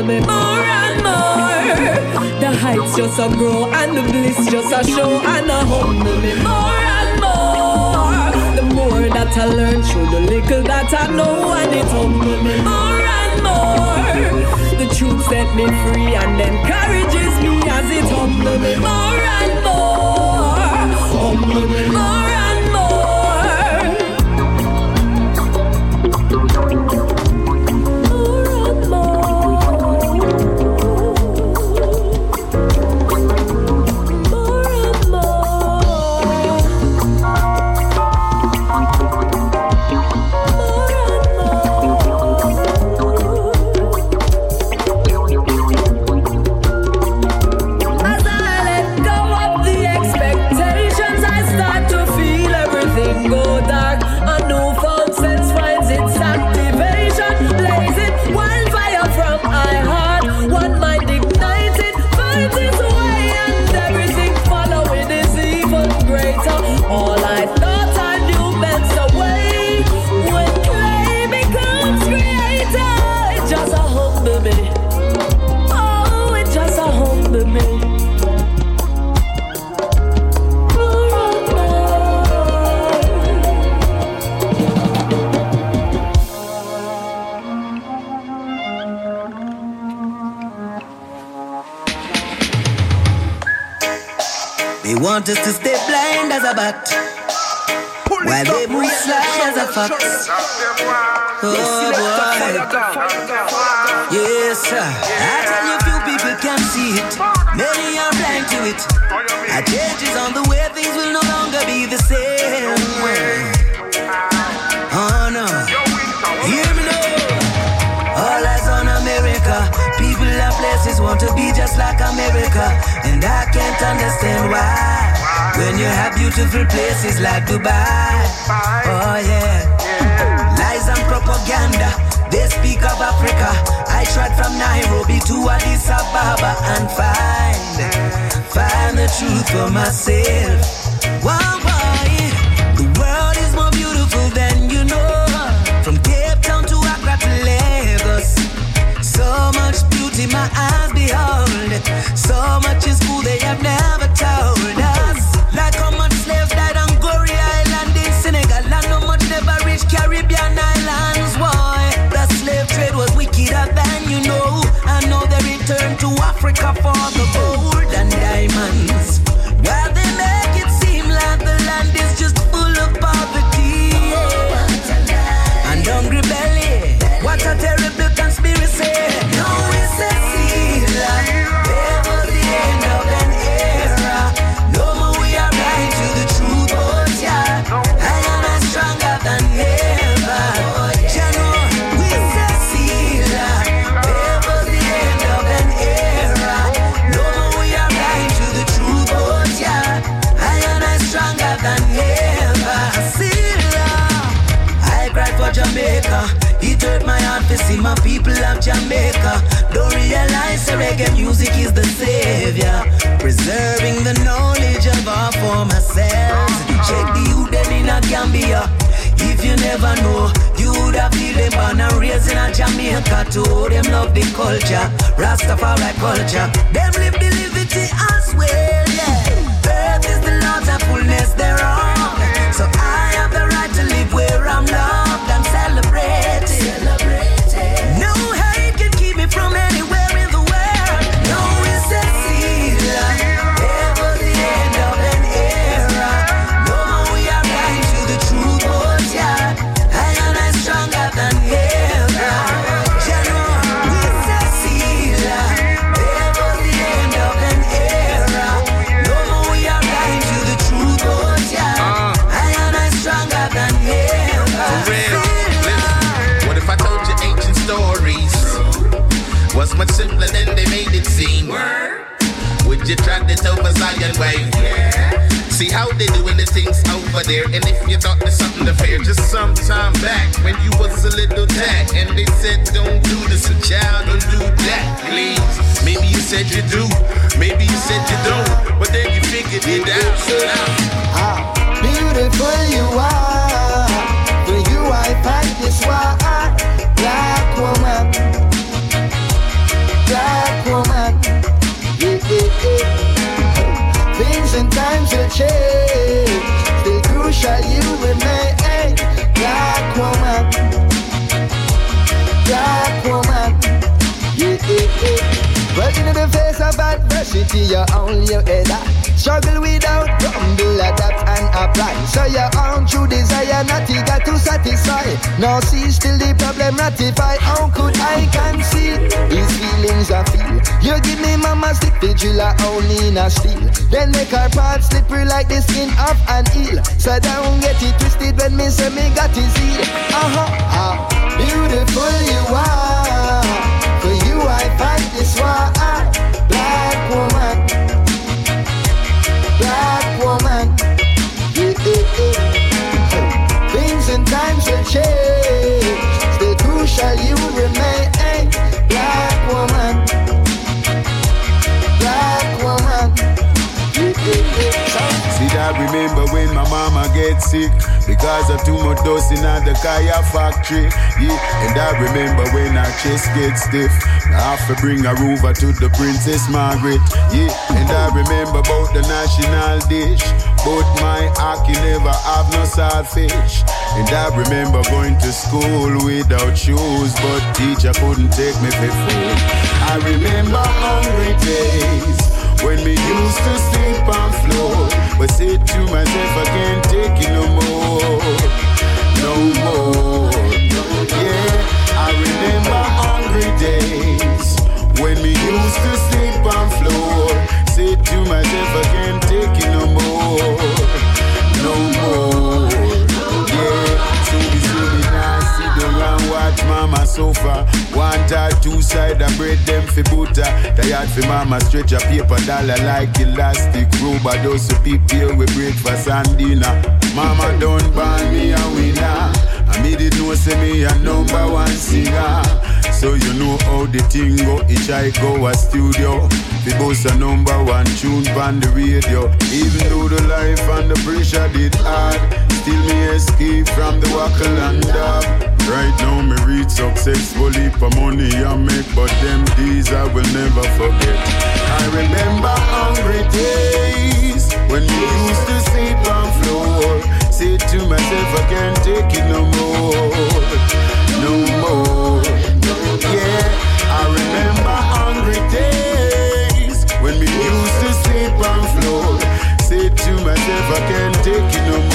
Me more and more. The heights just a grow and the bliss just a show and a humble me more and more. The more that I learn, through the little that I know, and it humble me more and more. The truth set me free and encourages me as it humble me more and more. Humble me more and more. Want us to stay blind as a bat. While they move sly as a fox. Oh boy. Yes, sir. I tell you, few people can see it. Many are blind to it. A change is on the way, things will no longer be the same. Oh no. Hear me now. All eyes on America. People and places want to be just like America. And I can't understand why. When you have beautiful places like Dubai. Oh yeah. Lies and propaganda. They speak of Africa. I tried from Nairobi to Addis Ababa and find, find the truth for myself. Wow, boy. The world is more beautiful than you know. From Cape Town to Accra to Lagos. So much beauty my eyes behold. So much in school they have never told diamonds. Jamaica. It hurt my heart to see my people of Jamaica. Don't realize that reggae music is the savior. Preserving the knowledge of our former selves. Check the youth them in a Gambia. If you never know. You would have feel them born and raised in a Jamaica too. Them love the culture, Rastafari culture. Them live the liberty as well, yeah. Earth is the Lord's and fullness thereof. Over Zion way? See how they doing the things over there. And if you thought there's something to fear, just some time back when you was a little tad and they said don't do this, a child don't do that, please. Maybe you said you do, maybe you said you don't, but then you figured it out. So now, Beautiful you are. For you I fight this war. Black woman. And times will change. Still crucial you remain. Black woman. Black woman. Yeah, yeah, yeah. Working in the face of adversity, you own your head. Struggle without grumble, adapt and apply. So your own true desire, not eager to satisfy. Now see still the problem ratify. How could I conceal these feelings I feel? You give me mama stick vigil, I only in a steel. Then make her part slippery like the skin of an eel. So don't get it twisted when me say me got his heel. Uh-huh, ah, beautiful you are. For you I fight this war. Remember when my mama get sick because of too much dosing at the Kaya factory. Yeah, and I remember when her chest get stiff. I have to bring her over to the Princess Margaret. Yeah, and I remember about the national dish. But my hockey never have no saltfish. And I remember going to school without shoes, but teacher couldn't take me for food. I remember hungry days when we used to sleep on floor. But say to myself, I can't take it no more, no more. Yeah, I remember hungry days when me used to sleep on floor. Say to myself, I can't take it no more, mama sofa. One or two side I bread them fi butter. Tired fi mama stretch a paper dollar like elastic rubber. Those who prepare with breakfast and dinner. Mama don't ban me a winner. I made it know say me a number one singer. So you know how the thing go. Each I go a studio. The boss a number one tune on the radio. Even though the life and the pressure did hard, still me escape from the wackle and dab. Right now me reach successfully for money I make, but them days I will never forget. I remember hungry days when we used to sleep on floor. Say to myself I can't take it no more, no more. Yeah, I remember hungry days when we used to sleep on floor. Say to myself I can't take it no more,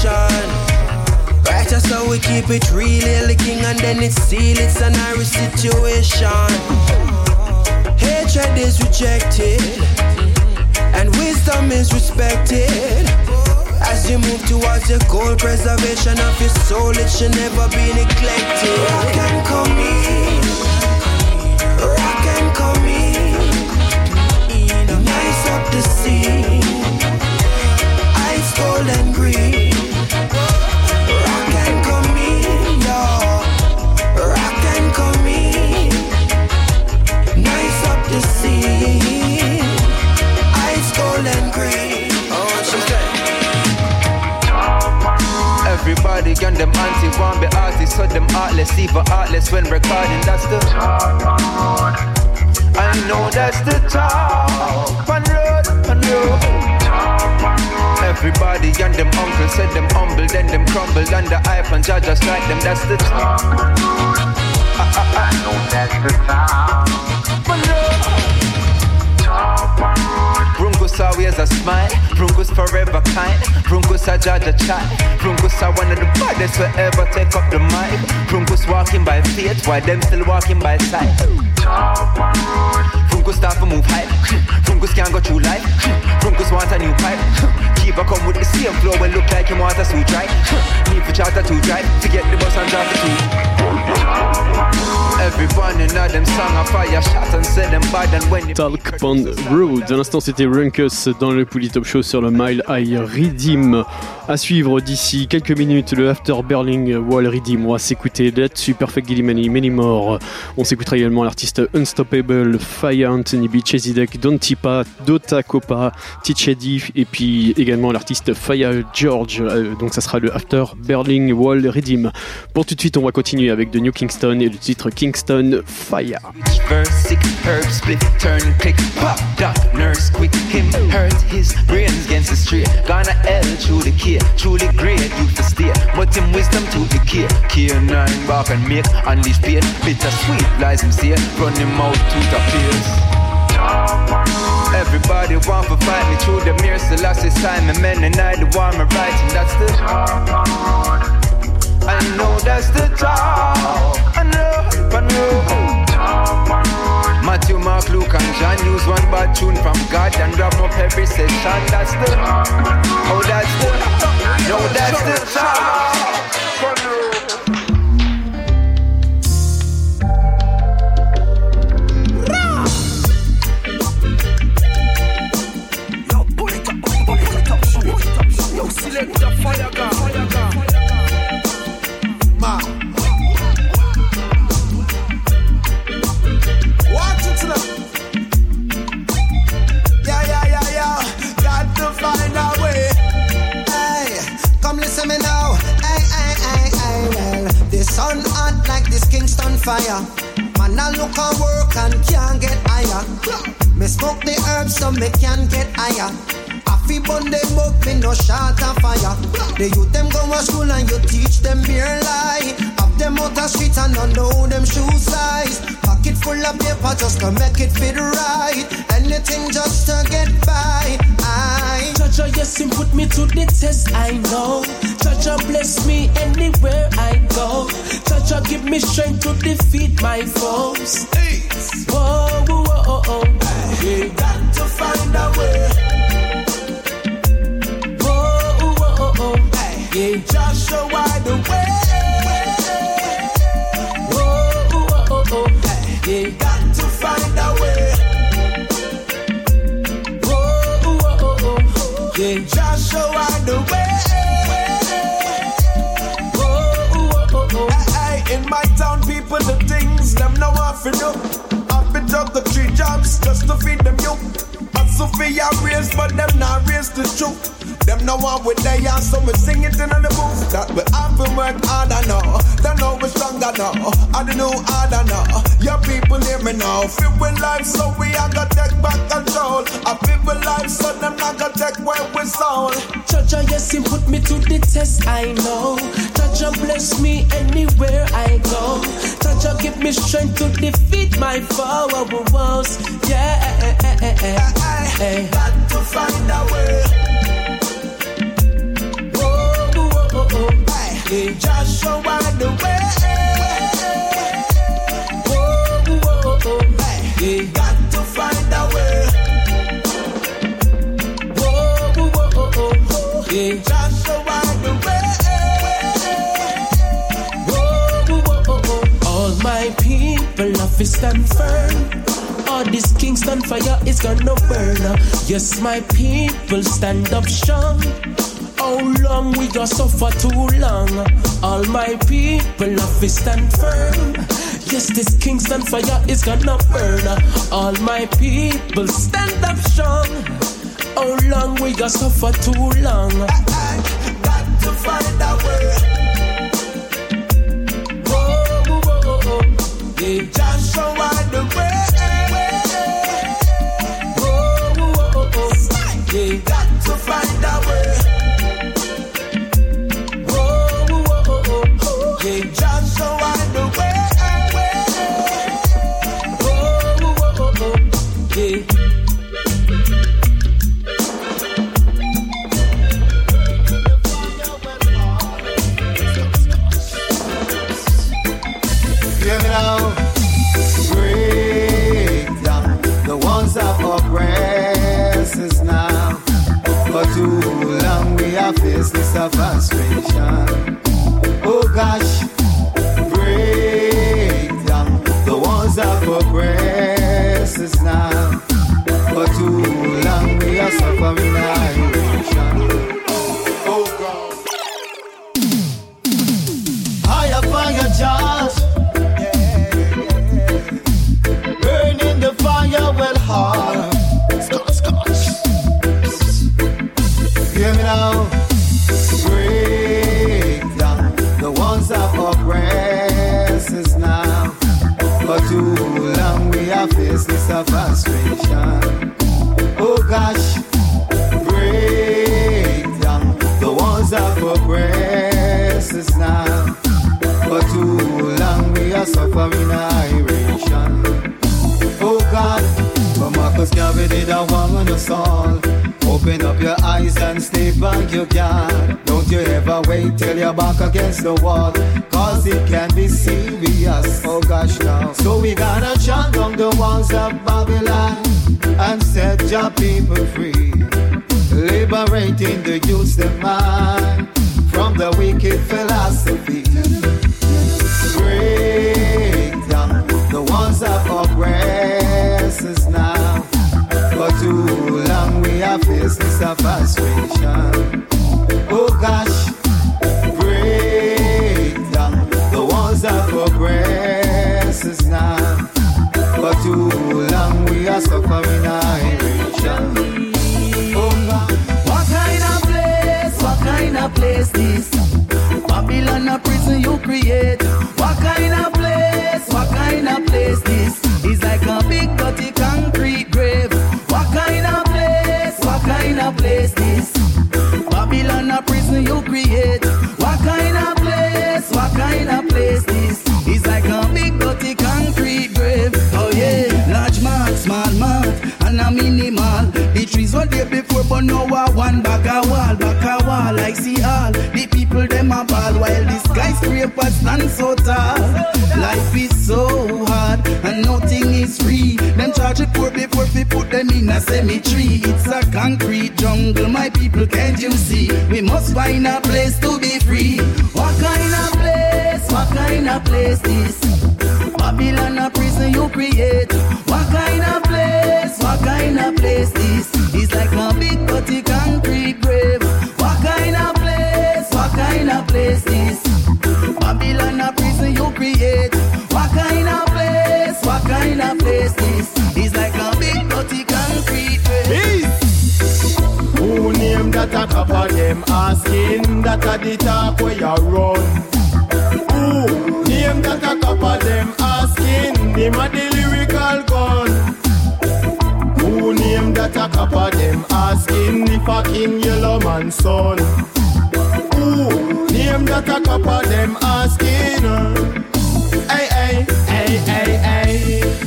inspiration. Right, we keep it real, hail the king, and then it's seal. It's an Irish situation. Hatred is rejected, and wisdom is respected. As you move towards your goal, preservation of your soul, it should never be neglected. Rock and come in, Everybody and them anti want be artists, so them artless, even artless when recording. That's the talk, I know that's the talk. Pan road, pan road. Everybody and them uncles said them humble, then them crumble under hype and judge just like them. That's the talk. I know that's the talk. Always a smile, Brungus forever kind, Brungus a judge a child, Brungus are one of the baddest who ever take up the mic. Brungus walking by faith, while them still walking by sight. Brungus start to move high, Brungus can't go through life, Brungus want a new pipe. Keep a come with the same flow and look like him want a suit right. Need for charter to drive to get the bus and drive the two. Talk Pond Road. À l'instant, c'était Runkus dans le Top Show sur le Mile High Redeem. À suivre d'ici quelques minutes, le After Berlin Wall Redeem. On va s'écouter là-dessus Perfect Gilly Many, Many More. On s'écoutera également l'artiste Unstoppable, Fire Anthony B, Chesidek, Don Tipa, Dota Copa, Tichedi et puis également l'artiste Fire George. Euh, donc ça sera le After Berlin Wall Redeem. Pour tout de suite, on va continuer avec The New Kingston et le titre Kingston Fire. His and. Everybody want to fight me through the mirror, so last this time, and men and I, the one me writing, that's the I know that's the talk. I know, I know. Matthew, Mark, Luke, and John use one bad tune from God and wrap up every session. That's the, oh, that's the, no, that's the talk. Sun hot like this Kingston fire. Man, I look and work and can't get higher. Me smoke the herbs so me can get higher. I feel burn them up, me no shot of fire. The youth them go to school and you teach them beer lie. Have them out the streets and don't know them shoe size. Pocket full of paper just to make it fit right. Anything just to get by. I Jaja, yes, him put me to the test, I know. Jaja, bless me anywhere I go. Jaja, give me strength to defeat my foes. Whoa, whoa, whoa, whoa. Yeah. Got to find a way. Yeah. Joshua, whoa. Yeah. Got to find a way. Hey, hey, in my town, people, the things them know what to do. I've been three jobs just to feed them you. And Sophia raised, but them not raised the truth. Them know what with they are, so we sing it in the booth. That we have been work harder now. They know we're stronger now. I don't know harder now. Your people hear me now. Feel with life, so we are gonna take back control. I feel with life, so them not gonna take away with soul. Jaja, yes, him put me to the test, I know. Jaja, bless me anywhere I go. Jaja, give me strength to defeat my foes. Yeah, eh, eh, eh, Got to find a way. Oh, oh, oh, hey, Joshua, the way. Whoa, whoa, whoa, whoa. Got to find a way. The way. All my people have to stand firm. All this Kingston fire is gonna burn. Yes, my people stand up strong. How long we gonna suffer too long? All my people have to stand firm. Yes, this Kingston fire is gonna burn. All my people stand up strong. How long we gonna suffer too long? Got to find a way. Whoa, whoa, whoa, whoa. Yeah. Joshua the way. Whoa, whoa, whoa, whoa. Yeah. Got to find a way. Faced this and stay back your guard. Don't you ever wait till you're back against the wall. Cause it can be serious. Oh gosh now. So we gotta chant down the walls of Babylon and set your people free. Liberating the youth's mind from the wicked philosophy. We have a this frustration. Oh gosh, break down the ones that us now. For too long we are suffering isolation. Oh. What kind of place? What kind of place this? Babylon a prison you create. Create. What kind of place? What kind of place this? It's like a big dirty concrete grave. Oh yeah, large man, small man, and a minimal. The trees were there before, but now a one back a wall, back a wall. I see all the people them a ball while the skyscrapers stand so tall. Life is so hard and nothing is free. Them charge it poor before we put them in a cemetery. It's a concrete jungle, my people, can't you see? We must find a place to be free. What kind of place? What kind of place this? Babylon a prison you create. What kind of place? What kind of place this? It's like a big dirty concrete grave. What kind of place? What kind of place this? Babylon a prison you create. What kind of place? What kind of place this? It's like a that a couple them asking that a the talk where you run? Who name that a couple them asking him a the lyrical gun? Who name that a couple them asking if a king yellow man son? Who name that a couple them asking? Hey,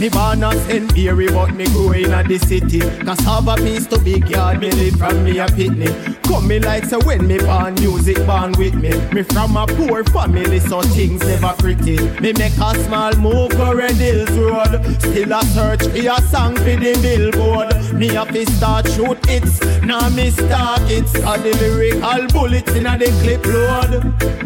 Me born a St. Mary, but me grow in the city. Cause have a piece to big yard, me live from me a pitney. Me like say when me born music born with me. Me from a poor family, so things never pretty. Me make a small move for Red Hills Road. Still a search for a song for the billboard. Me have to start shoot hits, now me start hits. A the lyrical bullets in a the clip load.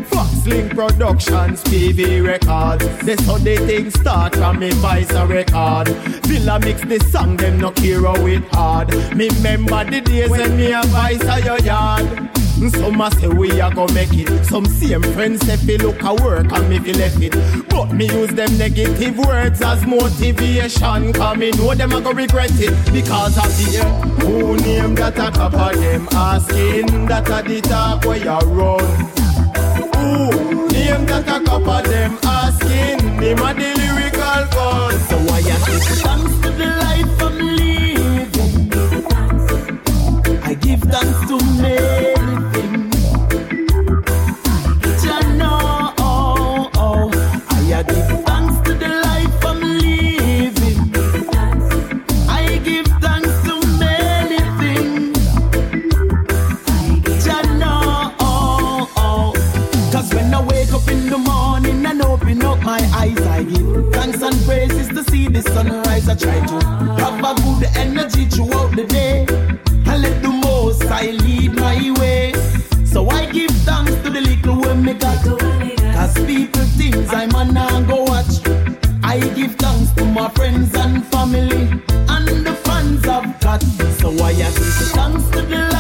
Foxlink Productions, PV Records. That's how they things start from me vice a record. Villa mix the song, them no care how it hard. Me remember the days when me a vice a your yard. Some a say we a go make it. Some same friends say fi look a work and me fi left it. But me use them negative words as motivation. Cause me know them a go regret it because of the who name that a couple them asking that a the talk where you run. Who name that a couple them asking? Name a the lyrical gun. So why you give thanks to the life I'm living? I give thanks to me. Things know when I wake up in the morning and open up my eyes I give thanks and praises to see the sunrise, I try to have a good energy throughout the day. I lead my way. So I give thanks to the little way me got. Cause people things I'm a now go watch. I give thanks to my friends and family and the fans I've got. So I give thanks to the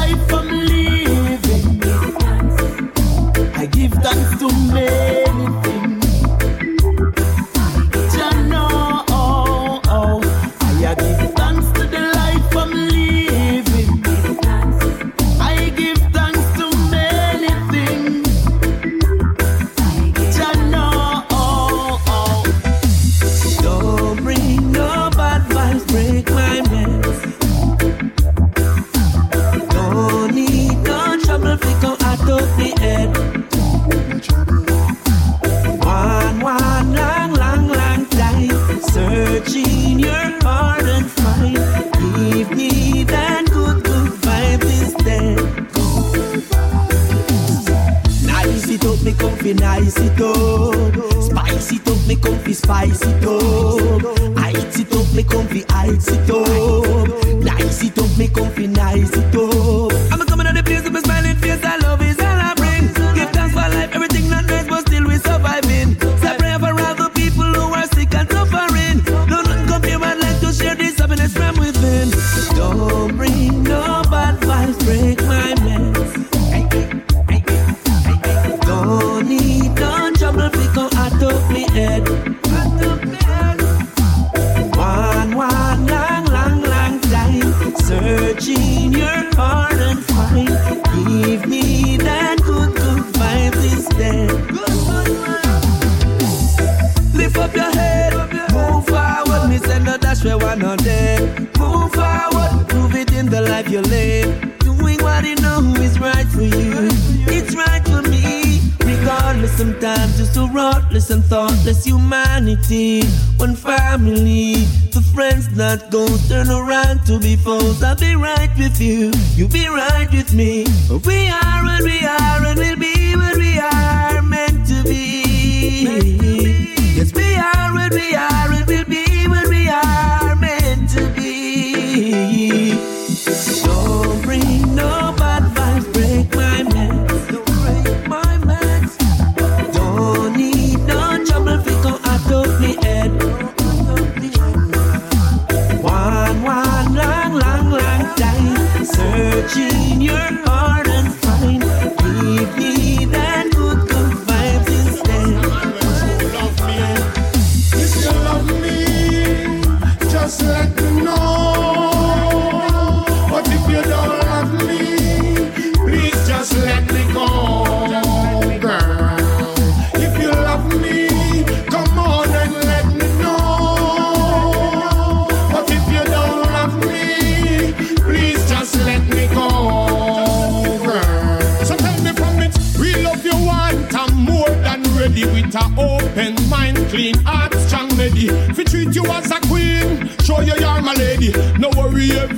fi nice it up. Spice it up, me come fi spice it up. Ice it up, me come fi ice it up. Nice it up, me come fi nice it up. In the life live. Doing what you know is right for you. It's right for me. Regardless, sometimes just so ruthless and thoughtless humanity. One family, the friends that go turn around to be foes. I'll be right with you, you be right with me. We are what we are, and we'll be what we are meant to be. Yes, we are what we are, and we'll be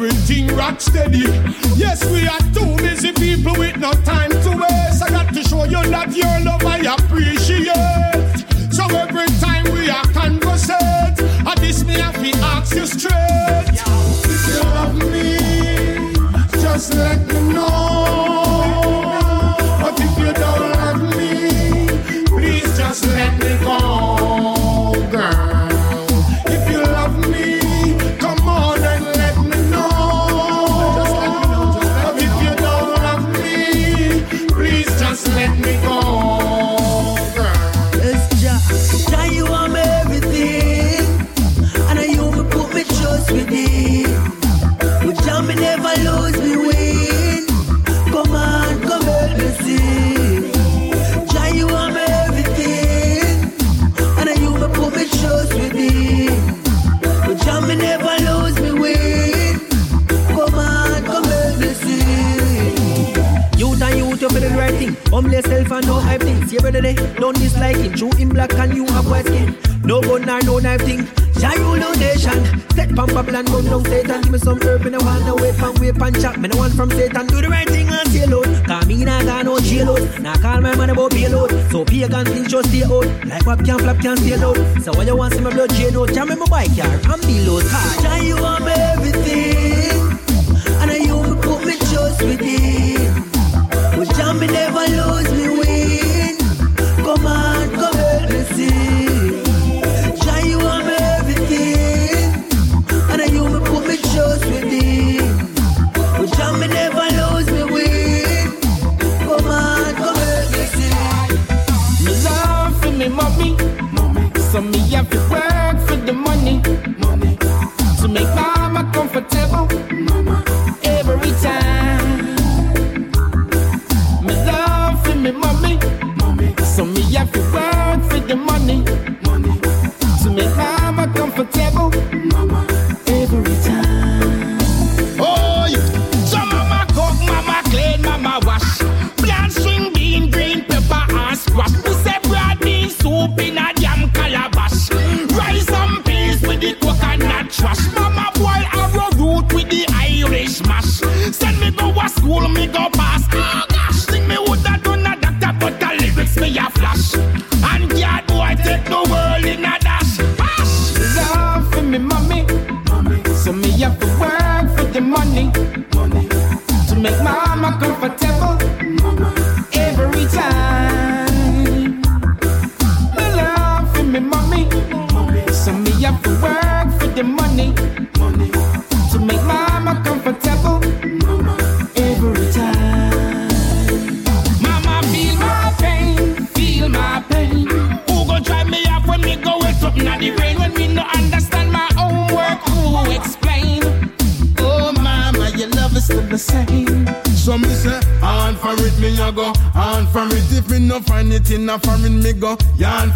everything rock steady. Yes, we are too busy people with no time to waste. I got to show you that your love I appreciate. So every time we are conversate, I this me have to ask you straight. If you love me, just like dislike him. True in black and you have white skin. No gun nor no knife thing. Jah rule no nation. Set pump up land, gun down Satan. Give me some herb in a one, no wait from whip and chop. Me no one from Satan. Do the right thing and stay low. Cause me nah got no jail out. Nah call my man about out. So pagan things just stay out. Like what can flap can stay low. So when you want see my blood chain out, jam me my bike car and be low. Jah you me everything. And I you put me trust with him. But Jah me never lose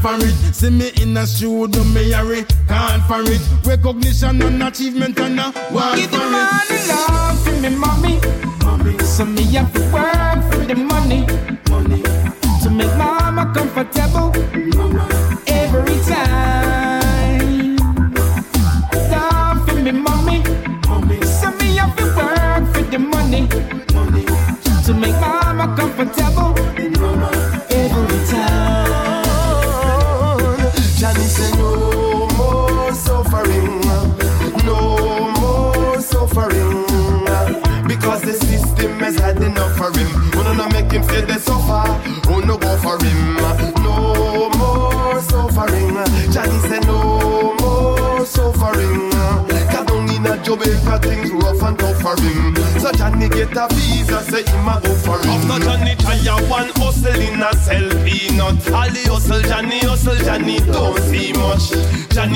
for it, see me in a studio, me hurry. Can't for it, recognition and achievement and a want Give the man it. love for me, mommy. mommy. So me have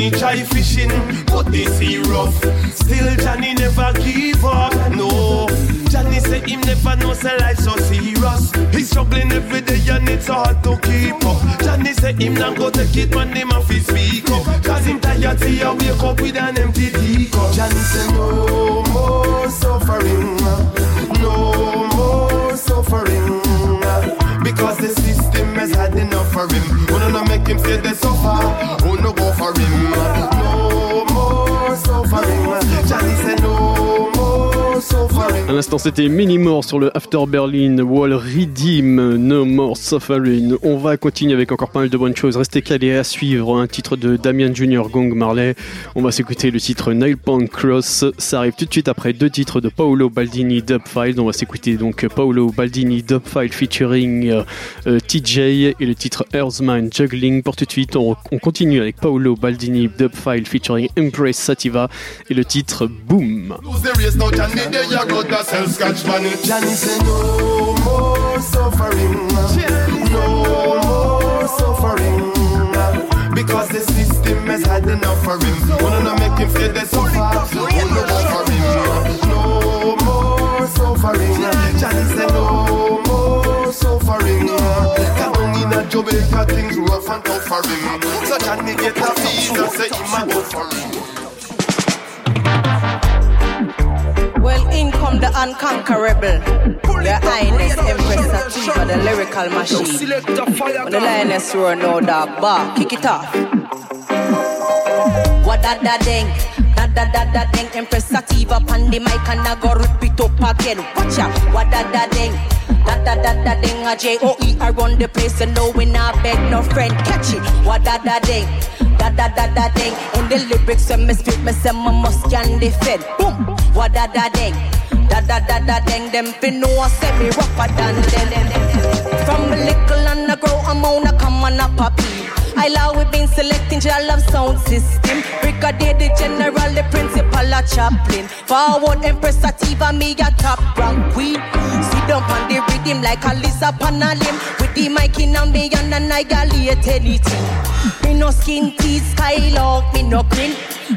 Johnny try fishing, but they see rough. Still Johnny never give up, no. Johnny say him never know say life so serious. He's struggling every day and it's hard to keep up. Johnny say him not go take it when him have to speak up. Cause him tired see a wake up with an empty teacup. Johnny say no À l'instant, c'était Minimore sur le After Berlin Wall Redeem No More Suffering. On va continuer avec encore pas mal de bonnes choses. Restez calés à suivre un titre de Damien Junior Gong Marley. On va s'écouter le titre Nail Pound Cross. Ça arrive tout de suite après deux titres de Paolo Baldini Dubfile. On va s'écouter donc Paolo Baldini Dubfile featuring euh, euh, TJ et le titre Earthman Juggling. Pour tout de suite, on, on continue avec Paolo Baldini Dubfile featuring Empress Sativa et le titre Boom. Lose the race now, Johnny, there you go, the sell scotch money. Johnny say no more suffering, no more suffering, because the system has had enough for him. Wanna not make him feel the suffer, no go for him. No more suffering, Johnny say no more suffering. Cause down in a Jamaica things rough and tough for him. So Johnny get a visa, say him a go for him. Well, in come the unconquerable. The highness Empress Sativa, the lyrical machine. When the lioness roar, no dog bar. Kick it off. What da da ding. Da da da ding. Empress Sativa pan the mic and I go rip it up again. Watch out. What da da ding. Da da da da ding. A J O E I run the place and no we not beg no friend. Catch it. What da da ding. Da da da da ding. In the lyrics when me spit me say my must can defend. Boom. What da da ding. Da da da da ding. Them fin know I say me rougher than them. From a little and I grow I'm on a come on a poppy. I love we been selecting your love sound system. Brigadier the general, the principal, a chaplain. Forward Empress Sativa, me a top rank queen. Sit down on the rhythm like a Lisa Panalim. With the mic in and me and annihilate anything. Me no skin teeth, skylock, me no grin.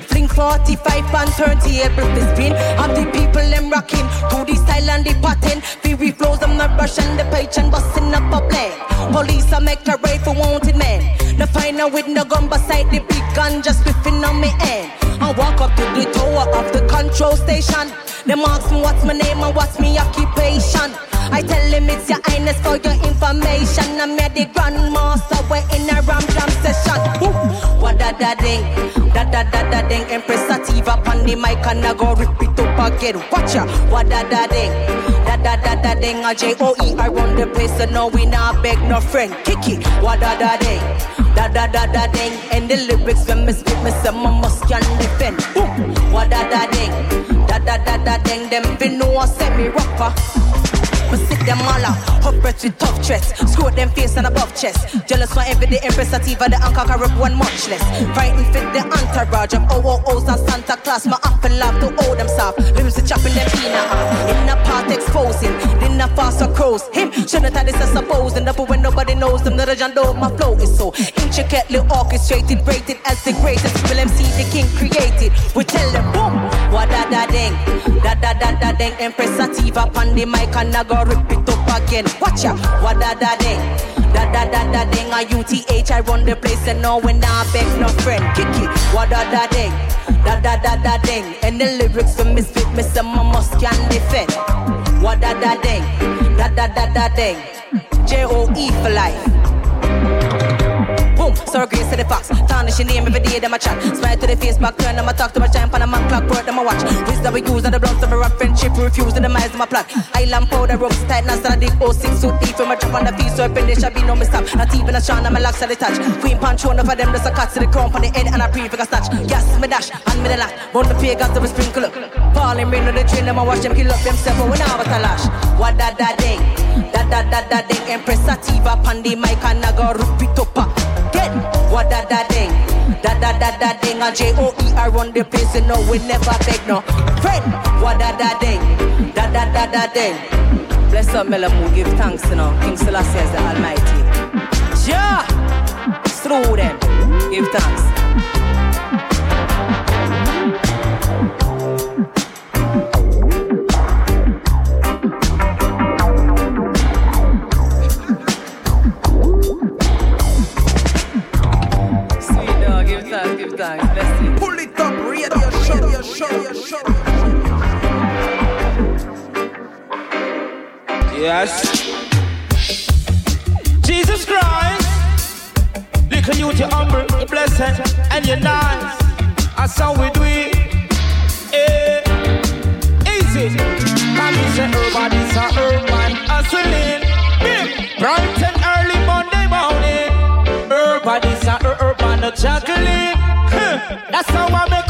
Fling 45 and 38 with the spin. Of the people them rocking to the style and the pattern. Fury flows, I'm not rushing the page and busting up a plane. Police, I make a raid for wanted men. The final with no gun beside the big gun just whiffing on me end. I walk up to the tower of the control station. They ask me what's my name and what's my occupation. I tell him it's your highness for your information. I'm the grandmaster, we're in a ram jam session. What da da ding, da da da da ding. Empress Sativa on the mic and I go rip it up again. Watch ya, what da da ding, da da da da ding. A J O E I run the place, so no we not beg no friend. Kiki, what da da ding. Da da da da ding, and the lyrics when me spit, me say my must can defend. What da da ding, da da da da ding. Them fin know I say me rougher. Me sit them all out, upgrade with tough chest. Screw them face and above chest. Jealous for every day, Empress the anchor rip one much less. Frightened fit the entourage of OOOs and Santa Claus. My up and laugh to hold them soft. Lyrics are chopping them peanut. In the part exposing, in the fast or crows. Him, shouldn't have this I suppose. supposing. The when nobody knows them, the legend know my flow is so intricately orchestrated, rated as the greatest. Will MC the king created. We tell them, boom, what da da ding, da da da da ding. Empress Sativa, pan the mic and I go rip it up again. Watch ya, what da da ding. Da da da da ding, a UTH, I run the place and no when I beg no friend. Kiki, what da da ding, da da da da ding. And the lyrics for me spit, me my must can defend. What da da ding, da da da da ding. J O E for life. Boom, grace to the fox. Tarnish your name every day, them a chat. Smile to the face, back turn them a talk to my champ and a man clock, work them a watch. Wisdom we use and the bloods of a rock friendship, refuse and the minds of my plot. Island powder, ropes tight, now stand deep, 06 suit deep, from a drop on the feet, so open, there shall be no mistake. Not even a shine, and my locks at the touch. Queen punch, one of them, just a cut to the crown, on the head, and I pre figure snatch. Yes, me dash, and me the lash. Run the pagans, to sprinkle up. Falling rain on the train, them a watch them kill up themselves, but when I was a lash. What da da ding, da da da ding, Empress Sativa, Pandy, Mike, and I go rip it up. Uh. Get what da da ding, da da da da ding. A J O E I run the place, and no we never beg no friend. What da da ding, da da da da ding. Bless up Melamu, give thanks, you know. King Selassie is the Almighty. Yeah, through them, give thanks. Yes. Jesus Christ. Little you to humble, you blessed, and you're nice. That's how we do it. Eh. Easy. Mommy say everybody's a urban hustling. Big. Bright and early Monday morning. Everybody's a urban juggling. That's how I make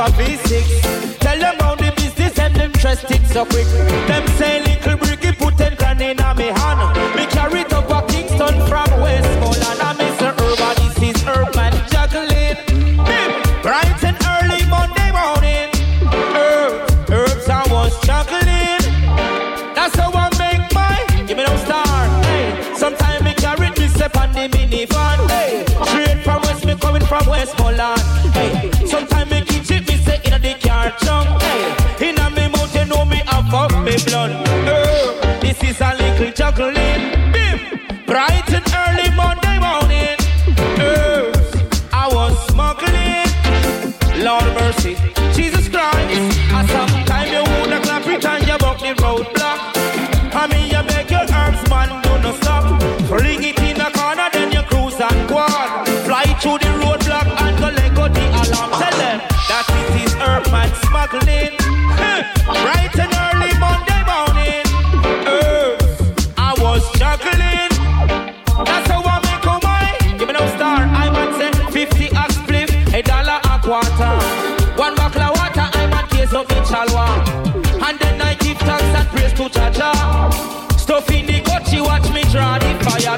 for V6. Tell them how the business and them trust it so quick. Them say little bricky put ten grand in a me hand. Me carry it up a Kingston from Westmoreland. I miss her urban, this is urban juggling. Bright and early Monday morning. Herbs, herbs I was juggling. That's how I make my, Give me no star. Hey, sometime me carry me step on the minivan. Hey, straight from West, me coming from Westmoreland. Blood. Oh, this is a little juggling.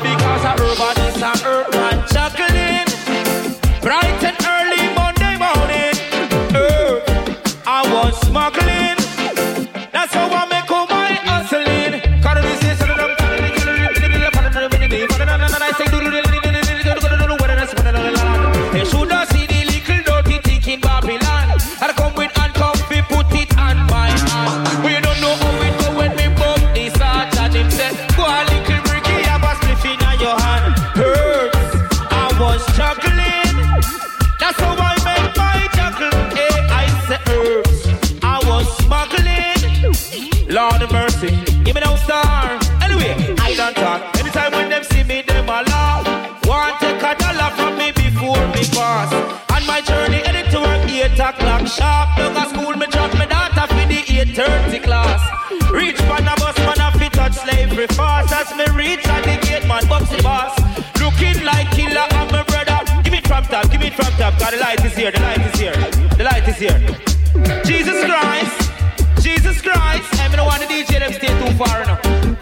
Because a urban is a urban 8 o'clock sharp. Down a school, me drop me daughter for the 8.30 class. Reach man a bus, man a fit touch slavery fast. As me reach at the gate, man, boxy boss. Looking like killer of my brother. Give it from top, give it from top. Cause the light is here, the light is here. The light is here. Jesus Christ. Jesus Christ. I mean, I want the DJ them stay too far enough.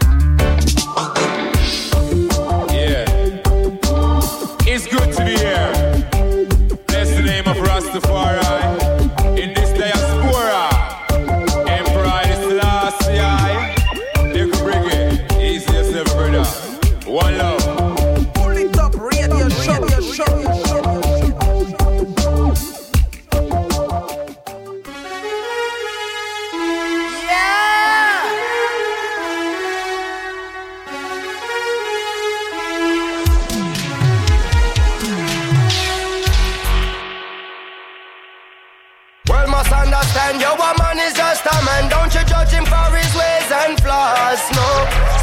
Flaws. No.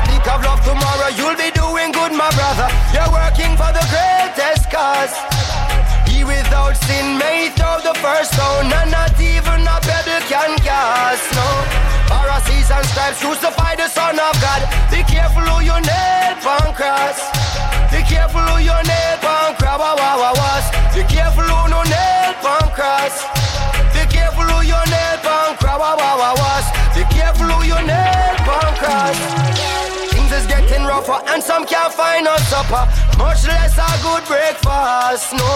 Speak of love tomorrow, you'll be doing good, my brother. You're working for the greatest cause. He without sin may throw the first stone, and not even a pebble can cast. No. Pharisees and scribes crucify the Son of God. Be careful who you nail on cross. Be careful who you nail on cross. Wah, wah, wah. Be careful who no nail on cross. Be careful who you nail on cross. Wah, wah, wah, careful who you nail cross. Things is getting rougher and some can't find no supper. Much less a good breakfast. No.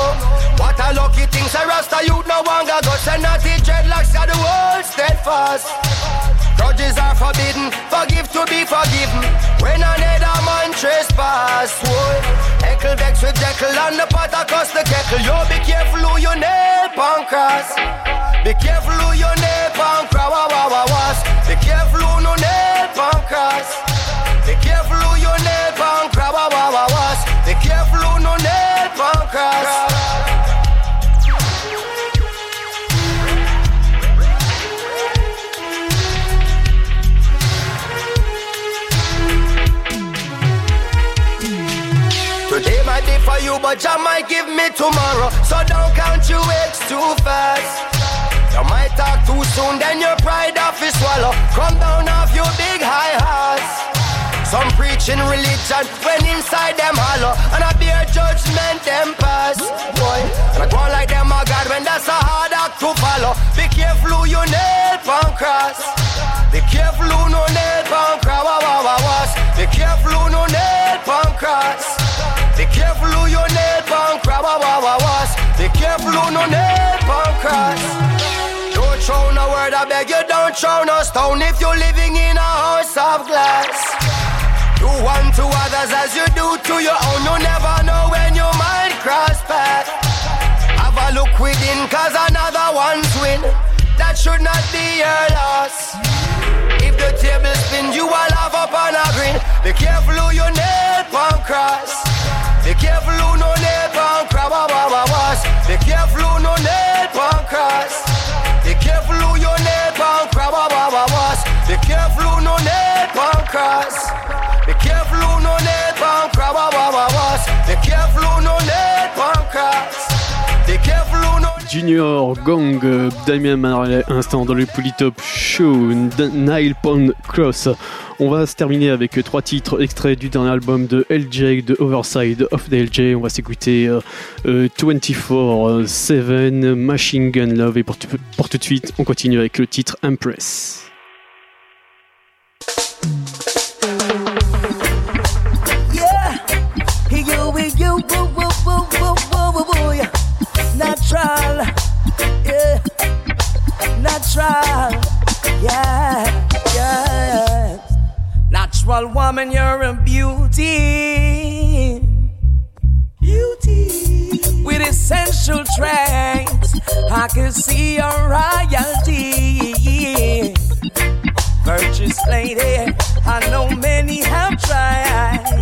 What a lucky thing, say Rasta youth no longer guts and not the dreadlocks are the world steadfast. Grudges are forbidden, forgive to be forgiven. When another man trespass, whoa. Heckle vex with Jekyll and the pot across the kettle. Yo, be careful who you nail on cross. Be careful who you nail on cross. Be careful who no nail on cross. But Jah might give me tomorrow. So don't count your eggs too fast. You might talk too soon, then your pride off is swallow. Come down off your big high horse. Some preaching religion when inside them hollow, and I bear judgment them pass. Boy, and I go like them a God when that's a hard act to follow. Be careful who you nail on cross. Be careful who no nail on cross. Be careful who no nail on cross. Be careful who you nail on crab, was. Be careful who no nail on cross. Don't throw no word, I beg you, don't throw no stone if you're living in a house of glass. Do unto others as you do to your own. You never know when you might cross path. Have a look within, cause another one's win. That should not be your loss. If the table spin, you will have up on a green. Be careful who you nail on cross. Be careful who no nail pan crab. Be careful who no nail pan cross. Be careful who your nail pan crab. Be careful who no nail pan cross. Be careful who no nail pan crab. Be careful who no nail pan cross. Junior, euh, Damien Marley, instant dans le Polytop Show, Nile Pond Cross. On va se terminer avec trois titres extraits du dernier album de LJ, de Overside of the LJ. On va s'écouter 24-7, Machine Gun Love. Et pour, pour tout de suite, on continue avec le titre Empress. Natural, yeah, natural, yeah, yeah. Natural woman, you're a beauty, beauty with essential traits. I can see your royalty, virtuous lady. I know many have tried.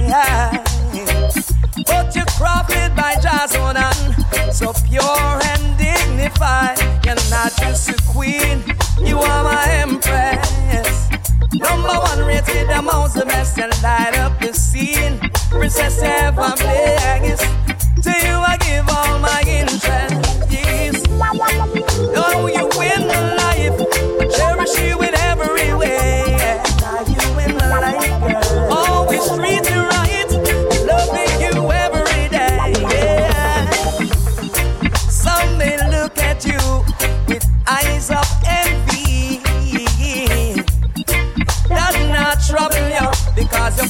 But you're crafted by Jazonan, so pure and dignified. You're not just a queen, you are my empress. Number one rated amongst the best and light up the scene. Princess Eva Blaze, to you I give all my interest. Yes.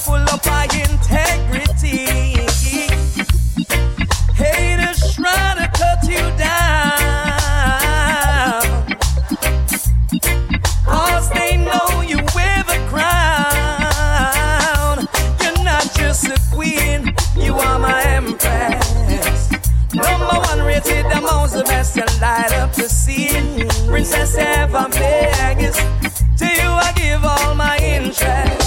Full of high integrity. Haters trying to cut you down. Cause they know you wear the crown. You're not just a queen, you are my empress. Number one rated amongst the best and light up the scene. Princess Eva Vegas, to you I give all my interest.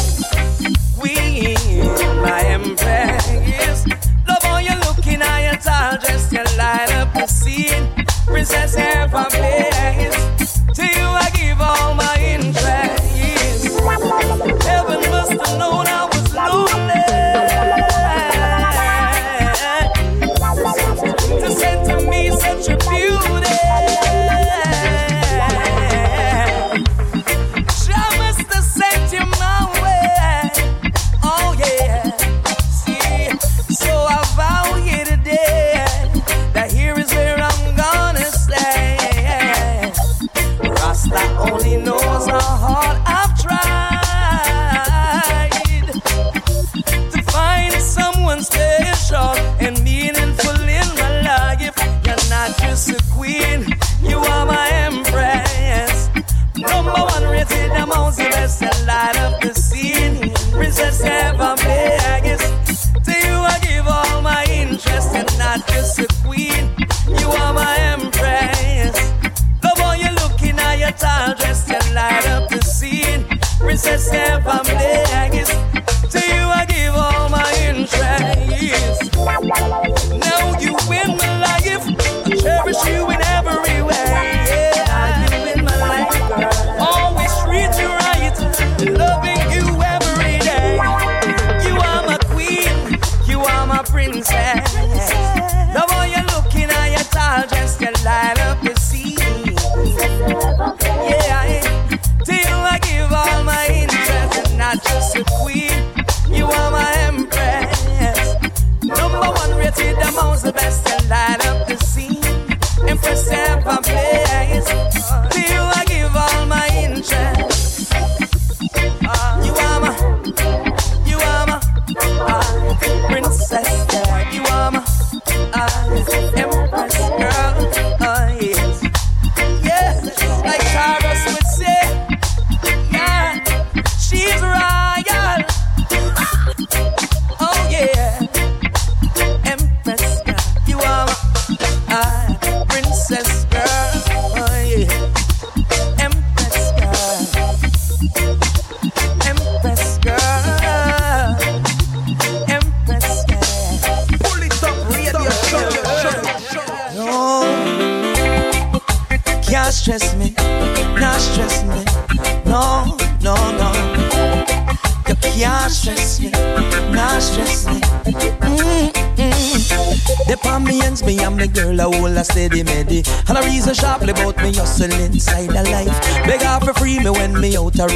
Princess Eva Vegas, to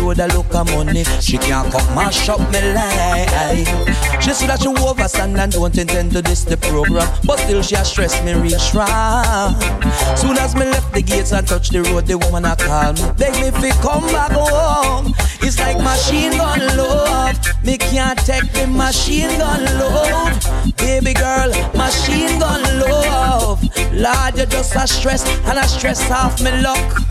out a look a money. She can't come mash up me life She said that she overstand and don't intend to diss the program But still she a stress me real strong. Soon as me left the gates and touch the road The woman a call me. Beg me fi come back home It's like machine gun love Me can't take the machine gun love Baby girl, machine gun love. Lord, you just a stress and a stress off me luck.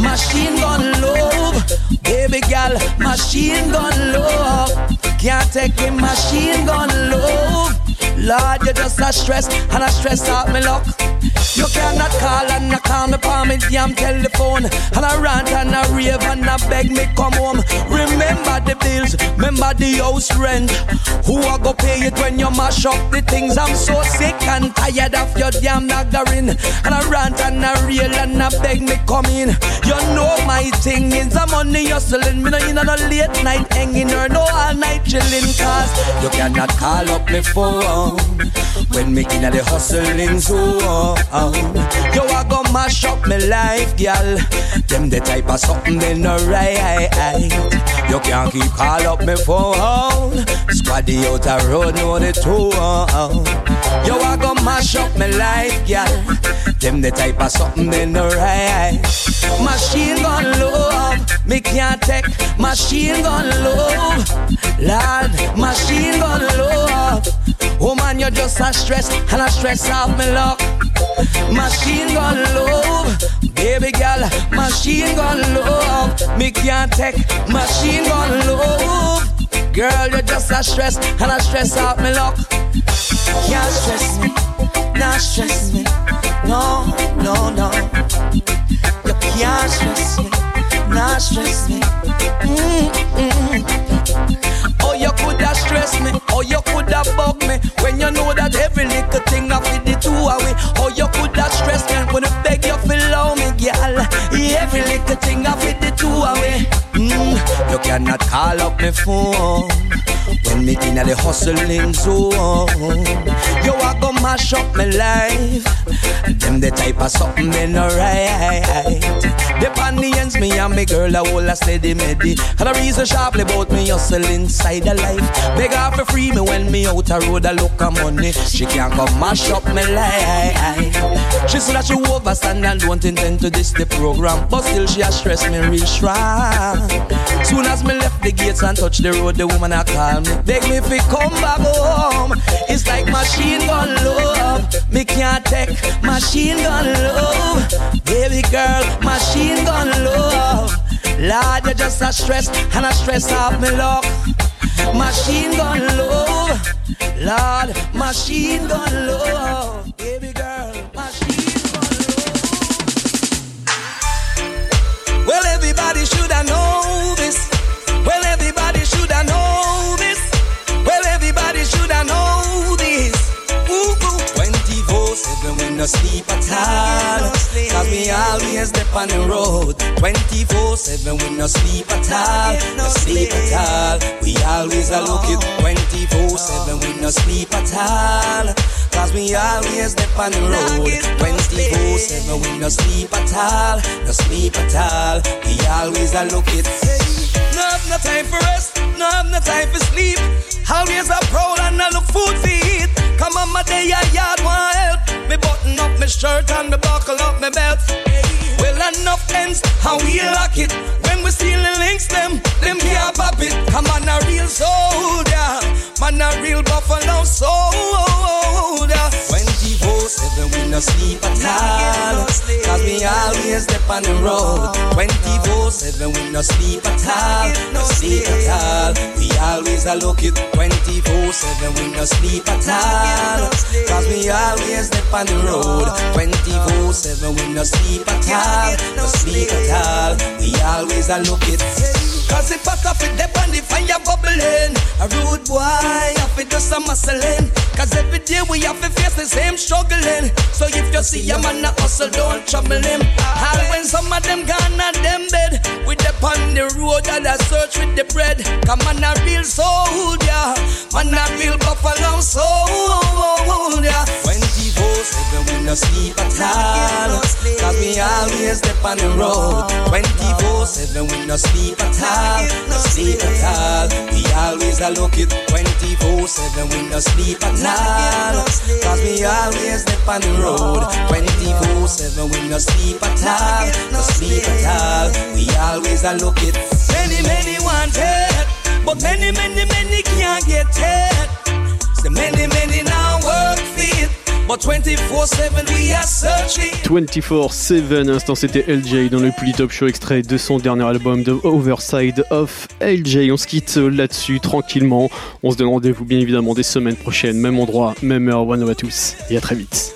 Machine gun love. Baby girl, machine gun love. Can't take it, machine gun love. Lord, you just a stress and a stress off me luck. You cannot call and knock on me palm me damn telephone. And I rant and I rave and I beg me come home. Remember the bills, remember the house rent. Who I go pay it when you mash up the things? I'm so sick and tired of your damn nagging. And I rant and I rave and I beg me come in. You know my thing is the money hustling. Me no in no late night hanging or no all night chilling. Cause you cannot call up me phone When me in the hustling zone oh. Yo, I go mash up my life, girl. Them the type of something they no right. You can't keep call up my phone. Squaddy out the road, know the two. Yo, I go mash up my life, girl. Them the type of something they no right. Machine gun love, me can't take machine gun love. Lord, machine gun love. Woman, you're just a stress and a stress off me luck. Machine gun love, baby girl, machine gun love. Me can't take machine gun love. Girl, you're just a stress and a stress out me luck. Can't stress me, not stress me, no, no, no. You can't stress me, not stress me. Mm-mm. Coulda stress me, oh, you coulda bug me when you know that every little thing I fit the two away. Oh, you coulda stress me when I beg you feel love me, girl. Every little thing I fit the two away. Mm, you cannot call up my phone when me in the hustling zone. You are gonna mash up my life. Them the type of something they no right. The panty ends me and me girl a whole a steady medi. And the reason sharply about me hustle inside the life. Beg her for free me when me out a road a look a money. She can't come mash up my life. She said that she overstand and don't intend to diss the program, but still she a stress me real strong. Soon as me left the gates and touch the road, the woman a call me, beg me fi come back home. It's like machine gun love, me can't take machine gun love, baby girl, machine gun love. Lord, you just a stress and a stress off me luck. Machine gun love, Lord, machine gun love, baby girl, machine gun love. Well, everybody should have know no sleep at all. Cause we always dip on the road. 24 7 we no sleep at all. No sleep at all. We always a look it. 24 7 we no sleep at all. Cause we always dip on the road 24 7 we no sleep at all No sleep at all We always a look it No no time for rest No no time for sleep Always a proud and I look food to eat Come on my day I yard want help Me button up my shirt and me buckle up my belt. Well enough ends how we lock it. When we steal the links them Them can't pop it. Come on a real soldier Man a real buffalo soldier 24 7 we no sleep at all Cause we always step on the road. 24 7 we no sleep at all. No sleep at all. We always a look it. 24 7 we no sleep at all. Cause we always step on the road. 24 7 we no sleep at all. No sleep at all. We always a look it Cause if I stop it, dip on the fire bubbling A rude boy, off it just a muscling. Cause every day we have to face the same struggling. So if you see a man a hustle, don't trouble him. And when some of them gone at them bed, we dep on the road and I search with the bread. Come on, a real yeah. Man, a real buffalo soul, yeah. 24-7 we no sleep at all. Cause we always step on the road. 24-7 we no sleep at all. No sleep at all. We always a look it 24-7 we no sleep at all. Cause we always step on the road. 24-7 we no sleep at all. No sleep at all. We always a look it. Many, many want it. But many, many, many can't get it. So many, many now 24-7 we are searching. 24-7, instant c'était LJ dans le plus top show extrait de son dernier album de Overside of LJ. On se quitte là-dessus tranquillement. On se donne rendez-vous bien évidemment des semaines prochaines, même endroit, même heure. One à tous et à très vite.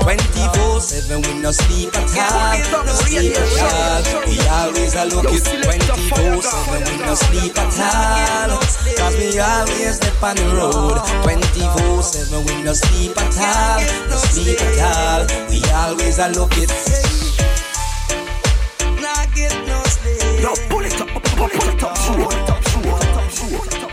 24-7 we no sleep at all No sleep at all We always a look it 24-7 we no sleep at all Cause we always step on the road 24-7 we no sleep at all No sleep at all We always a look it Now get no sleep No, pull it up, pull it up, pull it up, pull it up, pull it up